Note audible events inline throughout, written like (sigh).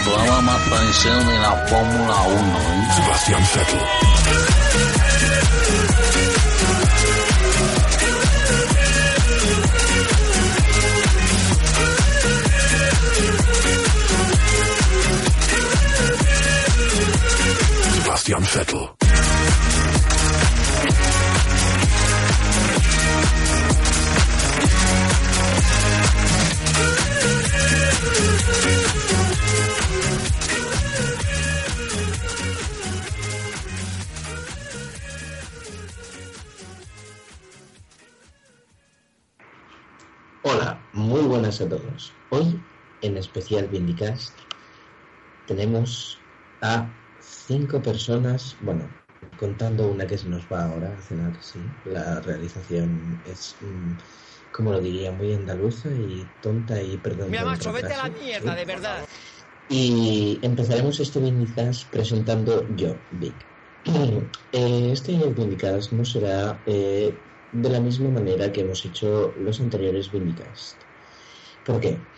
el programa más tradicional de la Fórmula 1. ¿eh? Sebastian Vettel. Sebastian Vettel. Todos. Hoy, en especial Vindicast, tenemos a cinco personas, bueno, contando una que se nos va ahora a cenar, sí. La realización es, mm, como lo diría, muy andaluza y tonta y perdón. Mira, macho, vete a la mierda, ¿sí? de verdad. Y empezaremos este Vindicast presentando yo, Vic. (clears throat) Eh, Este Vindicast no será eh, de la misma manera que hemos hecho los anteriores Vindicast. ¿Por qué?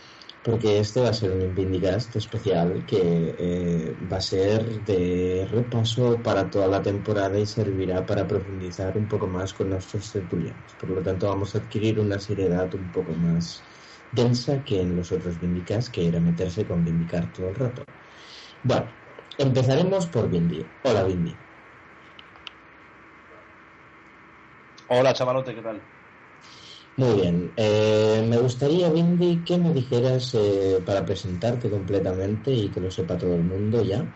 Porque este va a ser un Vindicast especial que eh, va a ser de repaso para toda la temporada y servirá para profundizar un poco más con nuestros tertulianos. Por lo tanto, vamos a adquirir una seriedad un poco más densa que en los otros Vindicast, que era meterse con Vindicar todo el rato. Bueno, empezaremos por Vindy. Hola, Vindy. Hola, chavalote, ¿qué tal? Muy bien. Eh, me gustaría, Vindy, que me dijeras, eh, para presentarte completamente y que lo sepa todo el mundo ya,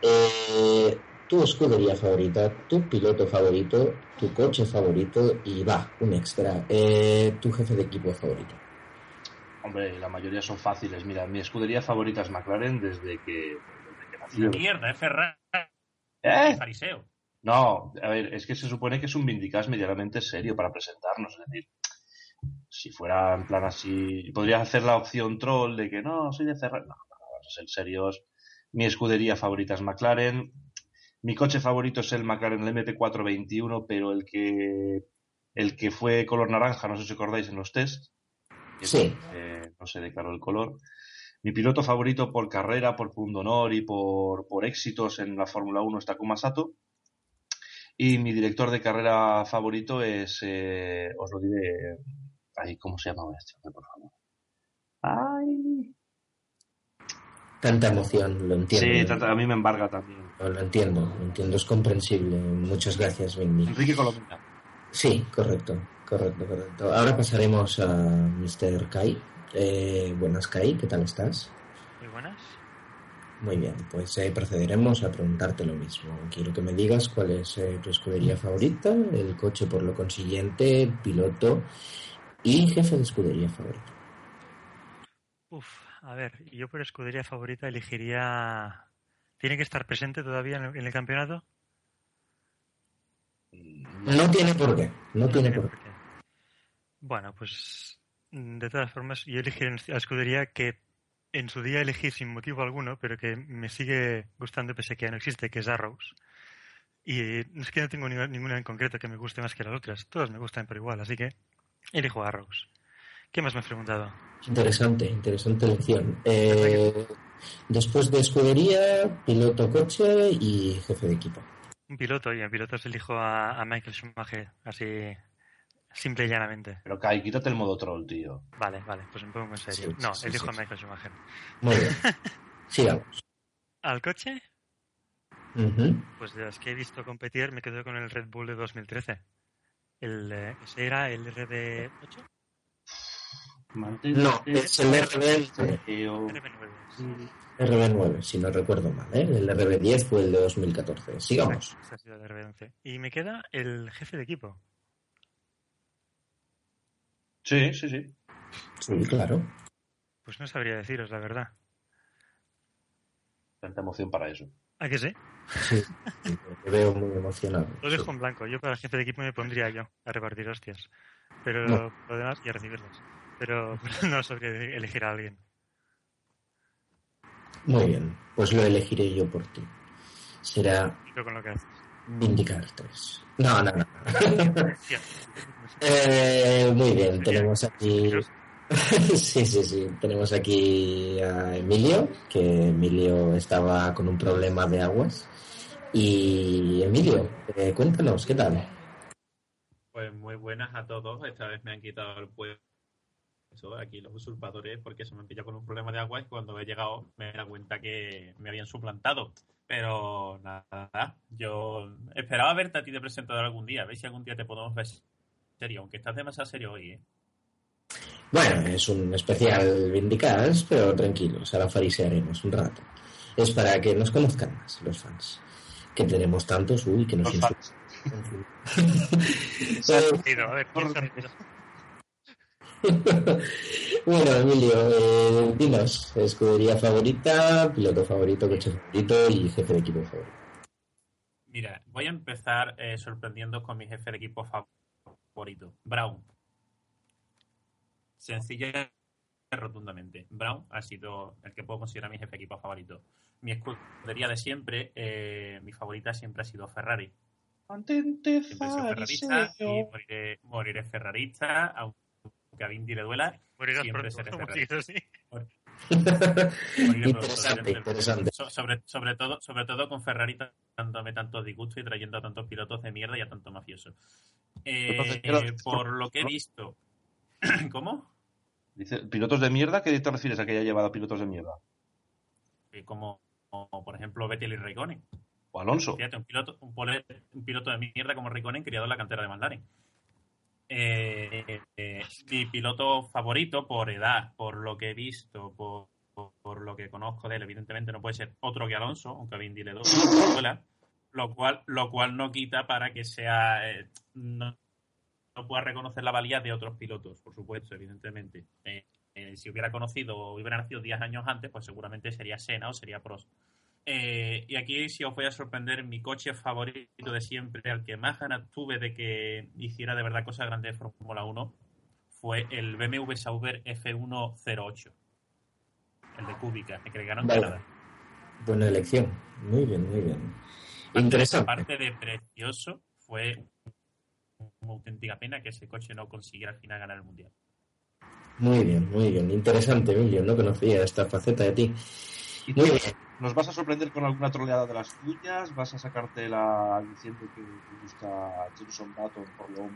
eh, tu escudería favorita, tu piloto favorito, tu coche favorito y va, un extra, eh, tu jefe de equipo favorito. Hombre, la mayoría son fáciles. Mira, mi escudería favorita es McLaren desde que, desde que nací. Una mierda, es Ferrari. ¿Eh? Fariseo. No, a ver, es que se supone que es un Vindicast medianamente serio para presentarnos. Es decir, si fuera en plan así, podría hacer la opción troll de que no, soy de Ferrari. No, no, vamos a ser serios. Mi escudería favorita es McLaren. Mi coche favorito es el McLaren el MP421, pero el que el que fue color naranja, no sé si acordáis en los tests. que Sí. eh, no se declaró el color. Mi piloto favorito por carrera, por pundonor y por, por éxitos en la Fórmula 1 es Takuma Sato. Y mi director de carrera favorito es, eh, os lo diré, ay, ¿cómo se llamaba este hombre, por favor? Ay. Tanta emoción, lo entiendo. Sí, tanta- a mí me embarga también. Lo, lo entiendo, lo entiendo, es comprensible. Muchas gracias, Vindy. Enrique Colomina. Sí, correcto, correcto, correcto. Ahora pasaremos a Mr. Kai. Eh, buenas, Kai, ¿qué tal estás? Muy buenas. Muy bien, pues eh, procederemos a preguntarte lo mismo. Quiero que me digas cuál es eh, tu escudería favorita, el coche por lo consiguiente, piloto y jefe de escudería favorito. Uf, a ver, yo por escudería favorita elegiría. ¿Tiene que estar presente todavía en el, en el campeonato? No tiene por qué, no tiene por qué. Bueno, pues de todas formas, yo elegiré la escudería que en su día elegí sin motivo alguno, pero que me sigue gustando pese a que ya no existe, que es Arrows. Y es que no tengo ni- ninguna en concreto que me guste más que las otras. Todas me gustan por igual, así que elijo Arrows. ¿Qué más me has preguntado? Interesante, interesante elección. (laughs) Eh, después de escudería, piloto, coche y jefe de equipo. Un piloto, y en pilotos elijo a, a Michael Schumacher, así simple y llanamente. Pero Kai, quítate el modo troll, tío. Vale, vale, pues me pongo en serio. Sí, no, sí, elijo sí, a. Michael Schumacher. Muy bien. (laughs) Sigamos. ¿Al coche? Pues de los que he visto competir, me quedo con el Red Bull de 2013. El, eh, ese era el RB8, No, es el RB, RB9. RB9, si no recuerdo mal. ¿eh? El RB10 fue el de 2014. Sigamos. Ese ha sido el RB11. Y me queda el jefe de equipo. Sí, sí, sí. Sí, claro. Pues no sabría deciros, la verdad. Tanta emoción para eso. ¿A que sí? Sí, te veo muy emocionado. Lo dejo en blanco. Yo para el jefe de equipo me pondría yo a repartir hostias. Pero No. lo demás, y a recibirlas. Pero (laughs) no sabría elegir a alguien. Muy bien, pues lo elegiré yo por ti. Será con lo que haces. Vindicar 3. No, no, no. (laughs) (laughs) Eh, muy bien, tenemos aquí. (laughs) Sí, sí, sí. Tenemos aquí a Emilio, que Emilio estaba con un problema de aguas. Y Emilio, eh, cuéntanos, ¿qué tal? Pues muy buenas a todos. Esta vez me han quitado el puesto aquí los usurpadores porque se me han pillado con un problema de agua y cuando he llegado me he dado cuenta que me habían suplantado. Pero nada, yo esperaba verte a ti de presentador algún día. A ver si algún día te podemos ver serio, aunque estás demasiado serio hoy, ¿eh? Bueno, es un especial Vindicadas, pero tranquilos, ahora farisearemos un rato. Es para que nos conozcan más los fans. Que tenemos tantos, uy, que nos Los fans. (laughs) Se ha Eh, reído, a ver, ¿quién se ha reído? (laughs) bueno, Emilio, eh, dinos, escudería favorita, piloto favorito, coche favorito y jefe de equipo favorito. Mira, voy a empezar eh, sorprendiendo con mi jefe de equipo favorito, Brown. Sencilla y rotundamente. Brown ha sido el que puedo considerar mi jefe de equipo favorito. Mi escudería de siempre, eh, mi favorita siempre ha sido Ferrari. Mantente Siempre he sido ferrarista y moriré, moriré ferrarista, aunque a Vindy le duela. Morirás Siempre pronto, seré (laughs) Ferrari. interesante, interesante. So- sobre, sobre, todo, sobre todo con Ferrari dándome tantos disgustos y trayendo a tantos pilotos de mierda y a tantos mafiosos. Eh, eh, por lo que he visto. (clears throat) ¿Cómo? Dice, ¿pilotos de mierda? ¿Qué te refieres a que haya llevado a pilotos de mierda? Como, como, por ejemplo Vettel y Raikkonen. ¿O Alonso? Fíjate, un piloto, un, piloto de mierda como Raikkonen criado en la cantera de McLaren. Eh, eh, mi piloto favorito por edad, por lo que he visto, por, por- por lo que conozco de él, evidentemente no puede ser otro que Alonso, aunque a Vin le duela, lo cual, lo cual no quita para que sea eh, no, no pueda reconocer la valía de otros pilotos, por supuesto, evidentemente. Eh, eh, si hubiera conocido o hubiera nacido 10 años antes, pues seguramente sería Senna o sería Prost. Eh, y aquí si os voy a sorprender, mi coche favorito de siempre, al que más ganas tuve de que hiciera de verdad cosas grandes de Fórmula 1, fue el BMW Sauber F108. El de Kubica, el que le ganó en Vale. Canadá. Buena elección. Muy bien, muy bien. Interesante. Aparte de precioso, fue una auténtica pena que ese coche no consiguiera al final ganar el Mundial. Muy bien, muy bien. Interesante, Emilio. No conocía esta faceta de ti. ¿Y Muy tú bien. nos vas a sorprender con alguna troleada de las tuyas? ¿Vas a sacártela diciendo que te gusta Jason Button por lo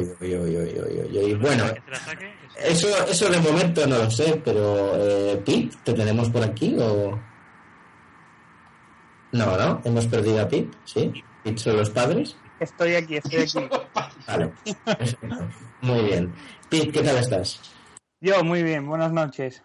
es? Uy, uy, uy, uy, uy, uy, uy. Bueno, la eso, eso de momento no lo sé, pero eh, Pete, ¿te tenemos por aquí o...? No, ¿no? ¿Hemos perdido a Pete? ¿Sí? ¿Pete son los padres? Estoy aquí, estoy aquí. Vale. Muy bien. Pete, ¿qué tal estás? Yo, muy bien, buenas noches.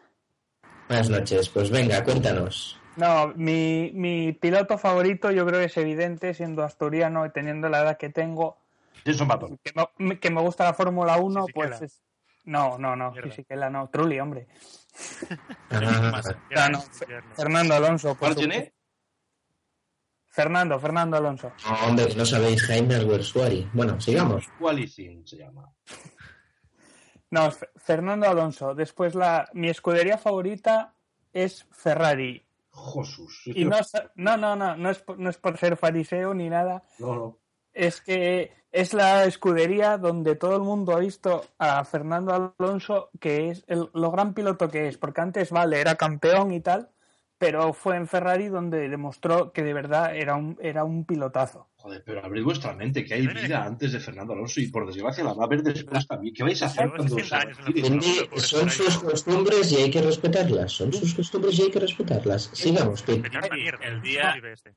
Buenas noches. Pues venga, cuéntanos. No, mi, mi piloto favorito yo creo que es evidente, siendo asturiano y teniendo la edad que tengo, Jason Button. que me, que me gusta la Fórmula 1, Fisichella. pues es... No, no, no. Fisichella no, Trulli, hombre. (laughs) Ah, no, Fernando Alonso. por ¿Cuál tiene? Fernando, Fernando Alonso. no, hombre, no sabéis Jaime Alguersuari. Bueno, sigamos. Qualifying se llama. No, Fernando Alonso. Después la mi escudería favorita es Ferrari. Jesús. Y no, no, no, no es, por- no es por ser fariseo ni nada. No, no. Es que es la escudería donde todo el mundo ha visto a Fernando Alonso, que es el, lo gran piloto que es, porque antes, vale, era campeón y tal, pero fue en Ferrari donde demostró que de verdad era un, era un pilotazo. Joder, pero abrid vuestra mente, que hay vida antes de Fernando Alonso y por desgracia la va a haber después también. ¿Qué vais a hacer cuando 60 os son sus costumbres y hay que respetarlas. Son sus costumbres y hay que respetarlas. Sigamos, mierda. El día- este.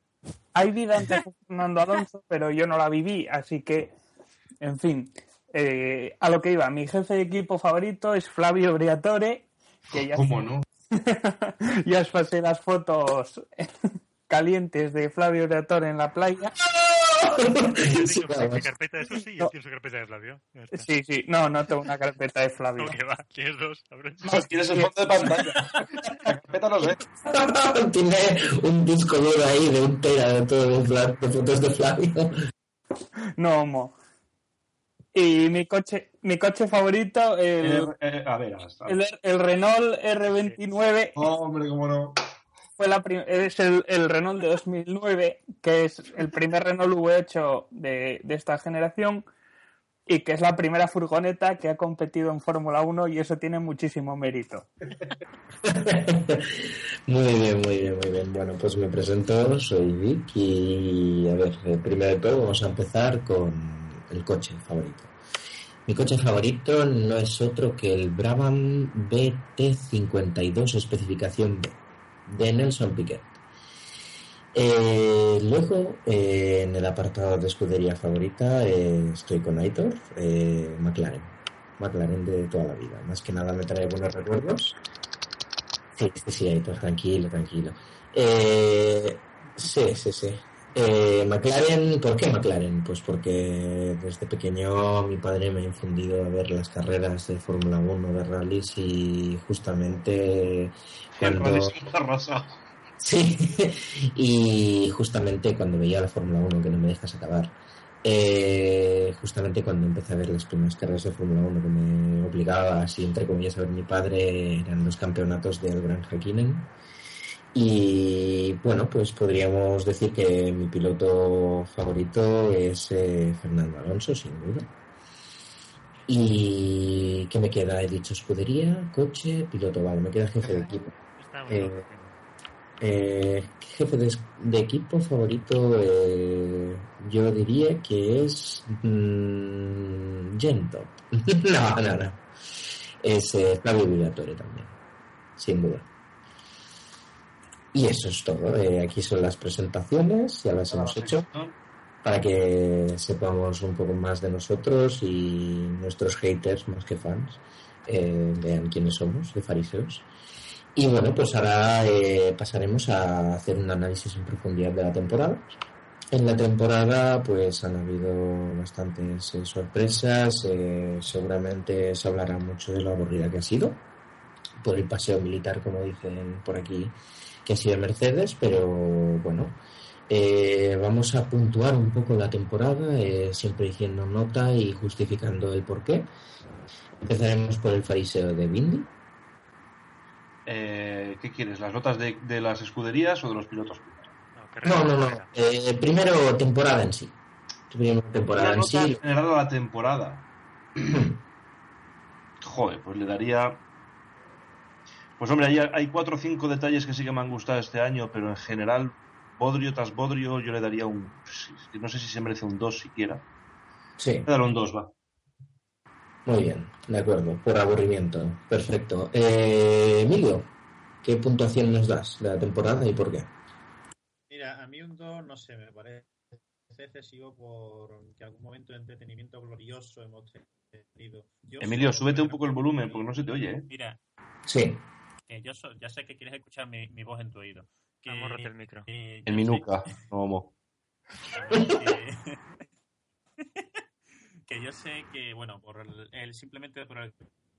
Hay vida antes de Fernando Alonso, pero yo no la viví, así que, en fin, eh, a lo que iba. Mi jefe de equipo favorito es Flavio Briatore, que ya, ¿Cómo no? (laughs) ya os pasé las fotos calientes de Flavio Briatore en la playa. (laughs) Sí, carpeta No. carpeta de Flavio. Sí, sí, no, no tengo una carpeta de Flavio. (laughs) Va, tienes dos. tienes el fondo de pantalla. La carpeta no sé. Tiene un disco duro ahí de un tera de todo de fotos de Flavio. No, homo. Y mi coche, mi coche favorito, el, Eh, eh, a ver, hasta. el, el Renault R29, Hombre, cómo no. fue la prim- es el, el Renault de 2009, que es el primer Renault V8 de, de esta generación. y que es la primera furgoneta que ha competido en Fórmula 1 y eso tiene muchísimo mérito. (laughs) muy bien, muy bien, muy bien. Bueno, pues me presento, soy Vic y a ver, eh, primero de todo vamos a empezar con el coche favorito. Mi coche favorito no es otro que el Brabham BT52 especificación B de Nelson Piquet. Eh, luego, eh, en el apartado de escudería favorita, eh, estoy con Aitor, McLaren. McLaren de toda la vida. Más que nada me trae buenos recuerdos. Sí, sí, sí, Aitor, tranquilo, tranquilo. Sí, sí, sí. Eh, McLaren, ¿por qué McLaren? Pues porque desde pequeño mi padre me ha infundido a ver las carreras de Fórmula 1, de rallies y justamente cuando... (laughs) Sí, y justamente cuando veía la Fórmula 1, que no me dejas acabar, eh, justamente cuando empecé a ver las primeras carreras de Fórmula 1 que me obligaba, así entre comillas, a ver mi padre, eran los campeonatos del Gran Hakkinen. Y bueno, pues podríamos decir que mi piloto favorito es eh, Fernando Alonso, sin duda. ¿Y qué me queda? He dicho escudería, coche, piloto, vale, me queda jefe de equipo. Está Eh. Eh, jefe de, de equipo favorito, eh, yo diría que es mm, Gento. (laughs) no, no, no. Es Flavio Villatore también, sin duda. Y eso es todo. eh, aquí son las presentaciones, ya las hemos hecho para que sepamos un poco más de nosotros y nuestros haters, más que fans, eh, vean quiénes somos, de fariseos. Y bueno, pues ahora eh, pasaremos a hacer un análisis en profundidad de la temporada. En la temporada pues han habido bastantes eh, sorpresas, eh, seguramente se hablará mucho de lo aburrida que ha sido, por el paseo militar, como dicen por aquí, que ha sido Mercedes, pero bueno, eh, vamos a puntuar un poco la temporada, eh, siempre diciendo nota y justificando el porqué. Empezaremos por el fariseo de Bindi. Eh, ¿Qué quieres? ¿Las notas de, de las escuderías o de los pilotos? No, No, no, no. Eh, primero temporada en sí. Primero temporada Una en nota sí. general a la temporada. (clears throat) Joder, pues le daría. Pues hombre, hay, hay cuatro o cinco detalles que sí que me han gustado este año, pero en general, bodrio tras bodrio, yo le daría un. pues, No sé si se merece un 2 siquiera. Sí, a darle un 2, va. muy bien, de acuerdo. Por aburrimiento. Perfecto. Eh, Emilio, ¿qué puntuación nos das de la temporada y por qué? Mira, a mí un 2, no sé, me parece excesivo por que algún momento de entretenimiento glorioso hemos tenido. Yo Emilio, súbete un poco el volumen porque no se te oye, ¿eh? Mira, Sí, que yo so- ya sé que quieres escuchar mi, mi voz en tu oído. Que, Amórrate el micro. eh, En mi sé nuca, no homo. que, (laughs) que yo sé que, bueno, por el, el- simplemente por el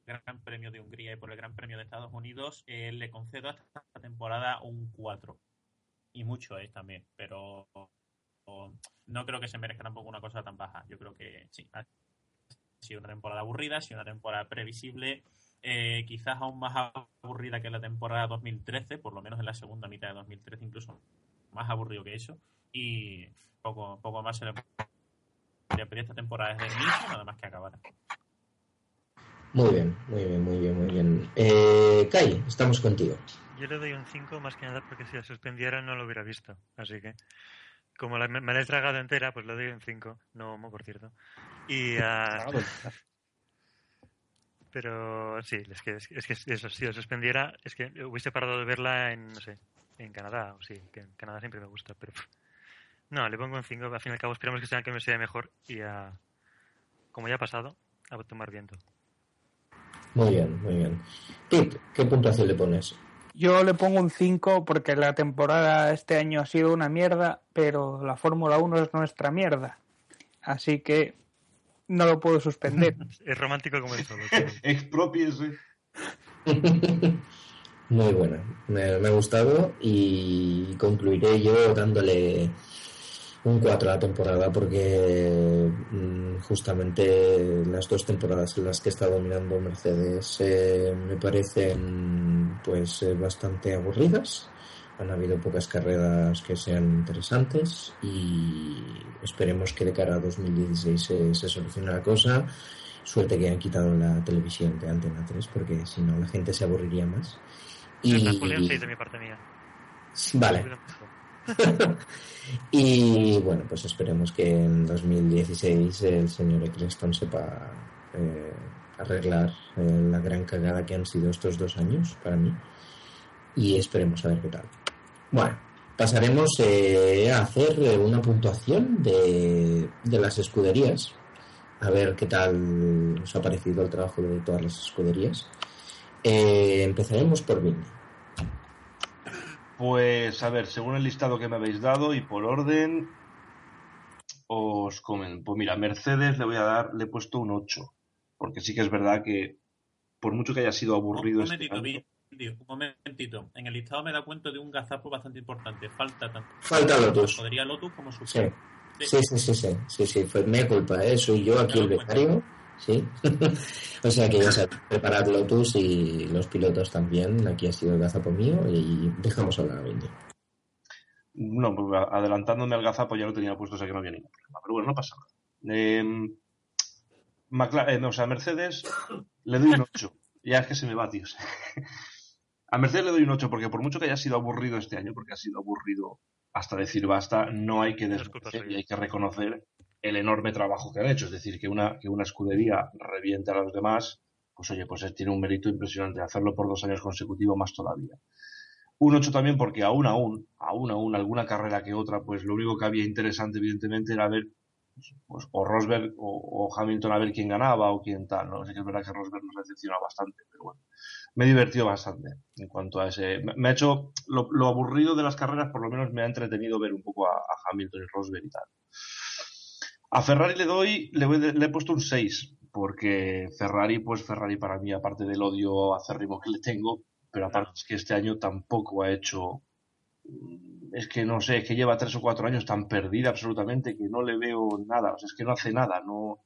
Gran Premio de Hungría y por el Gran Premio de Estados Unidos, eh, le concedo a esta temporada un 4. Y mucho es también, pero o- no creo que se merezca tampoco una cosa tan baja. Yo creo que sí, ha sido una temporada aburrida, ha sido una temporada previsible, eh, quizás aún más aburrida que la temporada 2013, por lo menos en la segunda mitad de 2013, incluso más aburrido que eso. Y poco, poco más se le podría pedir esta temporada desde el inicio, nada más que acabara. muy bien, muy bien, muy bien, muy bien. Eh, Kai, estamos contigo. Yo le doy un 5 más que nada porque si la suspendiera no lo hubiera visto. Así que, como la- me, me la he tragado entera, pues le doy un 5. No homo, por cierto. Y, ah, pero sí, es que, es, que- es que eso, si la suspendiera, es que hubiese parado de verla en, no sé, en Canadá. O sí, que en Canadá siempre me gusta, pero... No, le pongo un 5. Al fin y al cabo esperamos que sea que me sea mejor y a, como ya ha pasado, a tomar viento. Muy bien, muy bien. Pete, ¿qué puntuación le pones? Yo le pongo un 5 porque la temporada este año ha sido una mierda, pero la Fórmula 1 es nuestra mierda. Así que no lo puedo suspender. (laughs) Es romántico como el solo. Expropiese. (laughs) Muy buena, me, me ha gustado y concluiré yo dándole un 4 a la temporada porque mm, justamente las dos temporadas en las que he estado mirando Mercedes eh, me parecen pues eh, bastante aburridas, Han habido pocas carreras que sean interesantes y esperemos que de cara a 2016 se, se solucione la cosa. Suerte que han quitado la televisión de Antena 3 porque si no la gente se aburriría más. Y... Julián, sí, de mi parte mía. Vale. (laughs) y bueno, pues esperemos que en 2016 el señor Eccleston sepa eh, arreglar eh, la gran cagada que han sido estos dos años para mí. Y esperemos a ver qué tal. Bueno, pasaremos eh, a hacer una puntuación de, de las escuderías. A ver qué tal os ha parecido el trabajo de todas las escuderías. empezaremos por Vinny. Pues a ver, según el listado que me habéis dado y por orden, os comen. Pues mira, Mercedes le voy a dar, le he puesto un 8. Porque sí que es verdad que, por mucho que haya sido aburrido. Un momentito, un momentito. En el listado me da cuenta de un gazapo bastante importante. Falta tanto. Falta Lotus. Podría Lotus como su. Sí. Sí, sí, sí, sí, sí, sí, fue mi culpa, ¿eh? soy yo aquí el becario. Sí. (laughs) o sea que ya sabes, preparad Lotus y los pilotos también. Aquí ha sido el gazapo mío y dejamos hablar a Benji. No, pues adelantándome al gazapo ya lo tenía puesto, o sea que no había ningún problema. Pero bueno, no pasa nada. Eh, McLaren, o sea, Mercedes le doy un 8. Ya es que se me va, tíos. (laughs) a Mercedes le doy un 8 porque por mucho que haya sido aburrido este año, porque ha sido aburrido hasta decir basta, no hay que desconocer y hay que reconocer el enorme trabajo que han hecho. Es decir, que una, que una escudería reviente a los demás, pues oye, pues tiene un mérito impresionante. Hacerlo por dos años consecutivos más todavía. Un 8 también porque aún, aún, aún, aún, alguna carrera que otra, pues lo único que había interesante, evidentemente, era ver pues, o Rosberg o, Hamilton a ver quién ganaba o quién tal, ¿no? Así que es verdad que Rosberg nos ha decepcionado bastante, pero bueno, me he divertido bastante en cuanto a ese. Me, ha hecho lo, aburrido de las carreras, por lo menos me ha entretenido ver un poco a, Hamilton y Rosberg y tal. A Ferrari le doy, le, le he puesto un 6, porque Ferrari, pues Ferrari para mí, aparte del odio acérrimo que le tengo, pero aparte es que este año tampoco ha hecho es que no sé, es que lleva tres o cuatro años tan perdida absolutamente que no le veo nada, o sea, es que no hace nada, no,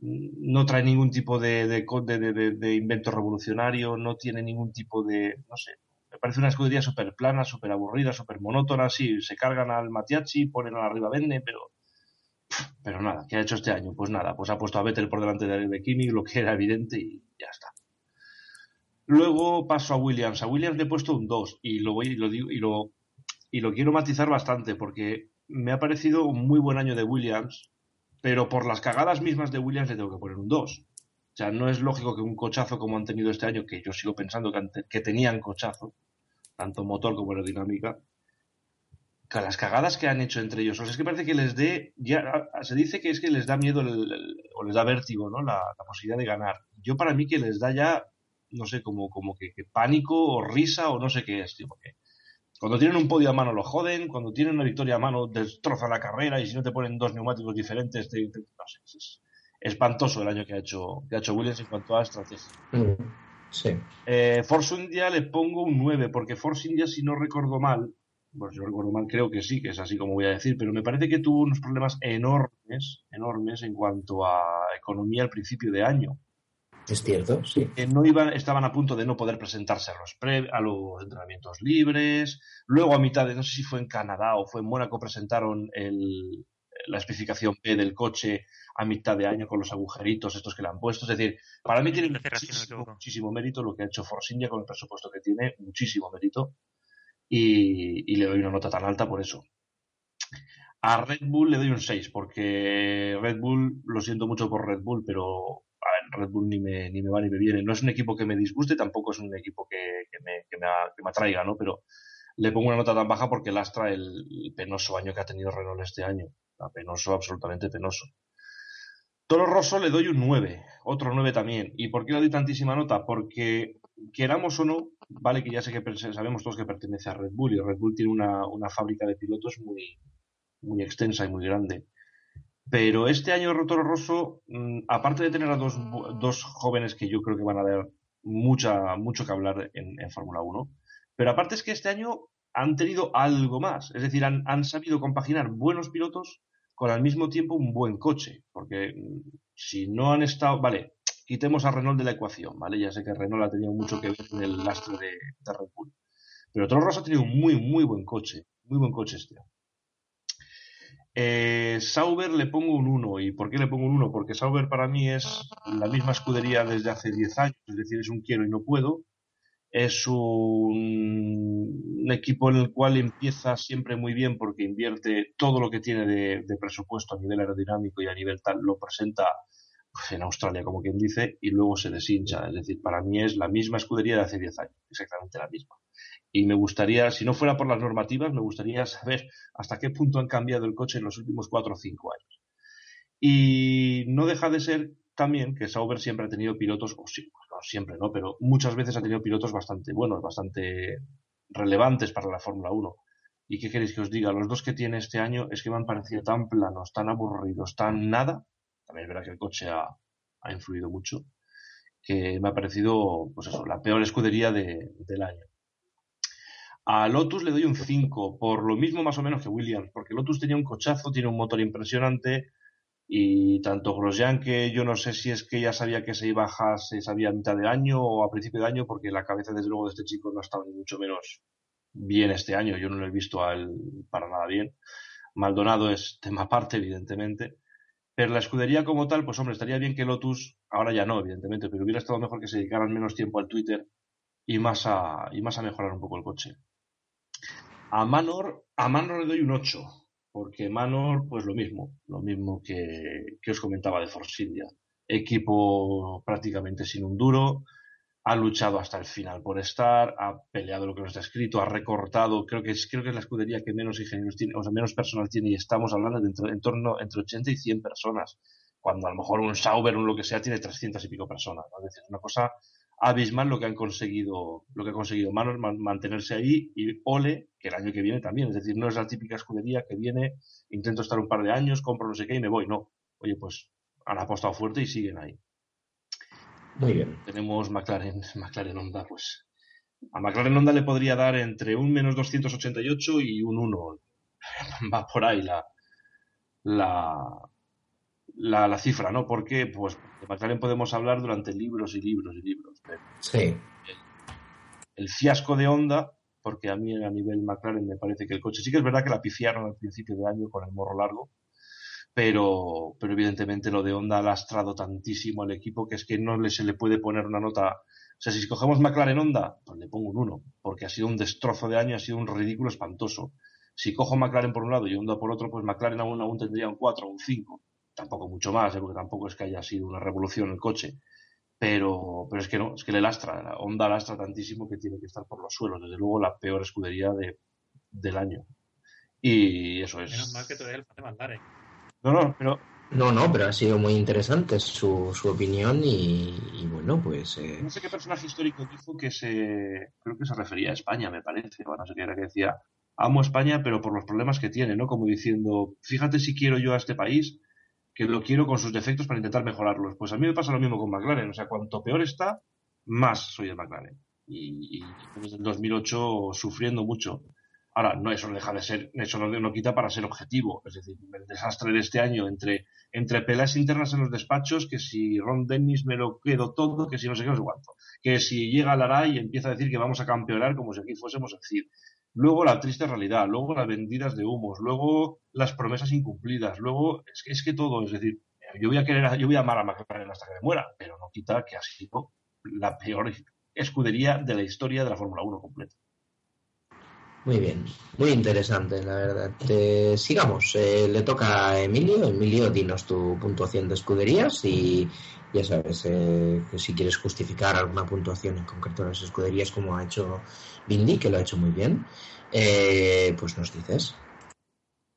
no trae ningún tipo de, de, invento revolucionario, no tiene ningún tipo de, no sé, me parece una escudería súper plana, súper aburrida, súper monótona, sí, se cargan al Matiachi, ponen a arriba Vende, pero, pero nada, ¿qué ha hecho este año? Pues nada, pues ha puesto a Vettel por delante de, de Kimi, lo que era evidente y ya está. Luego paso a Williams. A Williams le he puesto un 2 y lo, voy, y lo, digo, y lo y lo quiero matizar bastante porque me ha parecido un muy buen año de Williams, pero por las cagadas mismas de Williams le tengo que poner un 2. O sea, no es lógico que un cochazo como han tenido este año, que yo sigo pensando que, que tenían cochazo, tanto motor como aerodinámica, que las cagadas que han hecho entre ellos, o sea, es que parece que les dé, ya se dice que es que les da miedo o les da vértigo, ¿no? La, posibilidad de ganar. Yo para mí que les da ya, no sé, como, como que, pánico o risa o no sé qué es, tío, cuando tienen un podio a mano lo joden, cuando tienen una victoria a mano destrozan la carrera y si no te ponen dos neumáticos diferentes, te, no sé, es espantoso el año que ha hecho, que ha hecho Williams en cuanto a estrategia. Mm, sí. Eh, Force India le pongo un 9, porque Force India, si no recuerdo mal, pues yo recuerdo mal, creo que sí, que es así como voy a decir, pero me parece que tuvo unos problemas enormes, enormes en cuanto a economía al principio de año. Es cierto, sí. no iban, estaban a punto de no poder presentarse a los, a los entrenamientos libres. Luego, a mitad de, no sé si fue en Canadá o fue en Mónaco, presentaron el, la especificación P del coche a mitad de año con los agujeritos estos que le han puesto. Es decir, para mí tiene muchísimo, mérito lo que ha hecho Force India con el presupuesto que tiene, muchísimo mérito. Y, y le doy una nota tan alta por eso. A Red Bull le doy un 6, porque Red Bull, lo siento mucho por Red Bull, pero Red Bull ni me, ni me va ni me viene. No es un equipo que me disguste, tampoco es un equipo que, me, que, me, que me atraiga, ¿no? Pero le pongo una nota tan baja porque lastra el, penoso año que ha tenido Renault este año. Penoso, absolutamente penoso. Toro Rosso le doy un 9, otro 9 también. ¿Y por qué le doy tantísima nota? Porque, queramos o no, vale que ya sé que sabemos todos que pertenece a Red Bull y Red Bull tiene una, una fábrica de pilotos muy, muy extensa y muy grande. Pero este año Rotoro Rosso, mm, aparte de tener a dos, dos, jóvenes que yo creo que van a dar mucha, mucho que hablar en, Fórmula 1, pero aparte es que este año han tenido algo más. Es decir, han, han, sabido compaginar buenos pilotos con al mismo tiempo un buen coche. Porque mm, si no han estado. Vale, quitemos a Renault de la ecuación, ¿vale? Ya sé que Renault ha tenido mucho que ver en el lastre de, de Red Bull. Pero Toro Rosso ha tenido un muy, muy buen coche. Muy buen coche este año. Eh, Sauber le pongo un 1. ¿Y por qué le pongo un 1? Porque Sauber para mí es la misma escudería desde hace 10 años, es decir, es un quiero y no puedo. Es un, equipo en el cual empieza siempre muy bien porque invierte todo lo que tiene de, presupuesto a nivel aerodinámico y a nivel tal, lo presenta en Australia, como quien dice, y luego se deshincha. Es decir, para mí es la misma escudería de hace 10 años, exactamente la misma y me gustaría, si no fuera por las normativas, me gustaría saber hasta qué punto han cambiado el coche en los últimos cuatro o cinco años. Y no deja de ser también que Sauber siempre ha tenido pilotos, o sí, no siempre, ¿no? Pero muchas veces ha tenido pilotos bastante buenos, bastante relevantes para la Fórmula 1. ¿Y qué queréis que os diga? Los dos que tiene este año es que me han parecido tan planos, tan aburridos, tan nada. También es verdad que el coche ha, ha influido mucho. Que me ha parecido, pues eso, la peor escudería de, del año. A Lotus le doy un 5, por lo mismo más o menos que Williams, porque Lotus tenía un cochazo, tiene un motor impresionante y tanto Grosjean que yo no sé si es que ya sabía que se iba a se sabía a mitad de año o a principio de año, porque la cabeza desde luego de este chico no estaba ni mucho menos bien este año, yo no lo he visto a él para nada bien. Maldonado es tema aparte, evidentemente. Pero la escudería como tal, pues hombre, estaría bien que Lotus, ahora ya no, evidentemente, pero hubiera estado mejor que se dedicaran menos tiempo al Twitter y más a, y más a mejorar un poco el coche. A Manor, a Manor le doy un 8, porque Manor, pues lo mismo, lo mismo que, que os comentaba de Force India. Equipo prácticamente sin un duro, ha luchado hasta el final por estar, ha peleado lo que no está escrito, ha recortado, creo que es, creo que es la escudería que menos ingenieros tiene, o sea, menos personal tiene, y estamos hablando de entre, en torno entre 80 y 100 personas, cuando a lo mejor un Sauber, un lo que sea, tiene 300 y pico personas. ¿no? Es decir, una cosa abismal lo que han conseguido, lo que ha conseguido Manos mantenerse ahí y Ole, que el año que viene también, es decir, no es la típica escudería que viene, intento estar un par de años, compro no sé qué y me voy, no. Oye, pues han apostado fuerte y siguen ahí. Muy bien. Tenemos McLaren, (laughs) McLaren Honda, pues a McLaren Honda le podría dar entre un menos 288 y un 1. (laughs) Va por ahí la, la, la, la cifra, ¿no? Porque, pues, de McLaren podemos hablar durante libros y libros y libros. Pero Sí. el, el fiasco de Honda, porque a mí a nivel McLaren me parece que el coche sí que es verdad que la pifiaron al principio de año con el morro largo, pero, pero evidentemente lo de Honda ha lastrado tantísimo al equipo que es que no le, se le puede poner una nota. O sea, si escogemos McLaren Honda, pues le pongo un 1, porque ha sido un destrozo de año, ha sido un ridículo espantoso. Si cojo McLaren por un lado y Honda por otro, pues McLaren aún, aún tendría un 4 o un 5. Tampoco mucho más, ¿eh? porque tampoco es que haya sido una revolución el coche. Pero, pero es que no, es que le lastra. La Honda lastra tantísimo que tiene que estar por los suelos. Desde luego, la peor escudería de, del año. Y eso es. Menos mal que todavía el fan de McLaren. No, no, pero No, no, pero ha sido muy interesante su, su opinión y, y bueno, pues... eh, no sé qué personaje histórico dijo que se. Creo que se refería a España, me parece. O no sé qué era que decía. Amo España, pero por los problemas que tiene, ¿no? Como diciendo, fíjate si quiero yo a este país, que lo quiero con sus defectos para intentar mejorarlos. Pues a mí me pasa lo mismo con McLaren. O sea, cuanto peor está, más soy el McLaren. Y, desde el 2008 sufriendo mucho. Ahora, no, eso no deja de ser, eso no, no quita para ser objetivo. Es decir, el desastre de este año entre, entre peleas internas en los despachos, que si Ron Dennis me lo quedo todo, que si no sé qué, no sé. Que si llega Lara y empieza a decir que vamos a campeonar como si aquí fuésemos el CID. Luego la triste realidad, luego las vendidas de humos, luego las promesas incumplidas, luego es que, es que todo, es decir, yo voy a querer, yo voy a amar a McLaren hasta que me muera, pero no quita que ha sido la peor escudería de la historia de la Fórmula 1 completa. Muy bien, muy interesante, la verdad. Eh, sigamos, eh, le toca a Emilio. Emilio, dinos tu puntuación de escuderías y ya sabes, eh, que si quieres justificar alguna puntuación en concreto de las escuderías, como ha hecho Bindi, que lo ha hecho muy bien, eh, pues nos dices.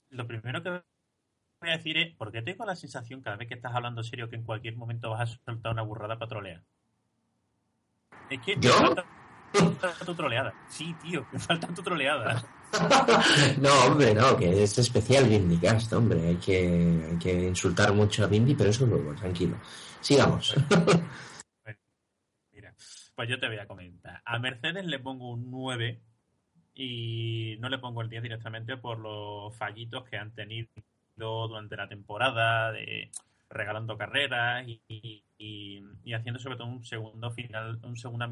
Lo primero que voy a decir es, ¿por qué tengo la sensación cada vez que estás hablando serio que en cualquier momento vas a soltar una burrada para trolear? Es que me ¿Yo? falta tu troleada. Sí, tío, me falta tu troleada. (laughs) no, hombre, no, que es especial Vindicast, hombre. Hay que, hay que insultar mucho a Vindy, pero eso luego, tranquilo. Sigamos. (laughs) Mira, pues yo te voy a comentar. A Mercedes le pongo un 9 y no le pongo el 10 directamente por los fallitos que han tenido durante la temporada, de regalando carreras y, y- y- y haciendo sobre todo un segundo final, un segunda,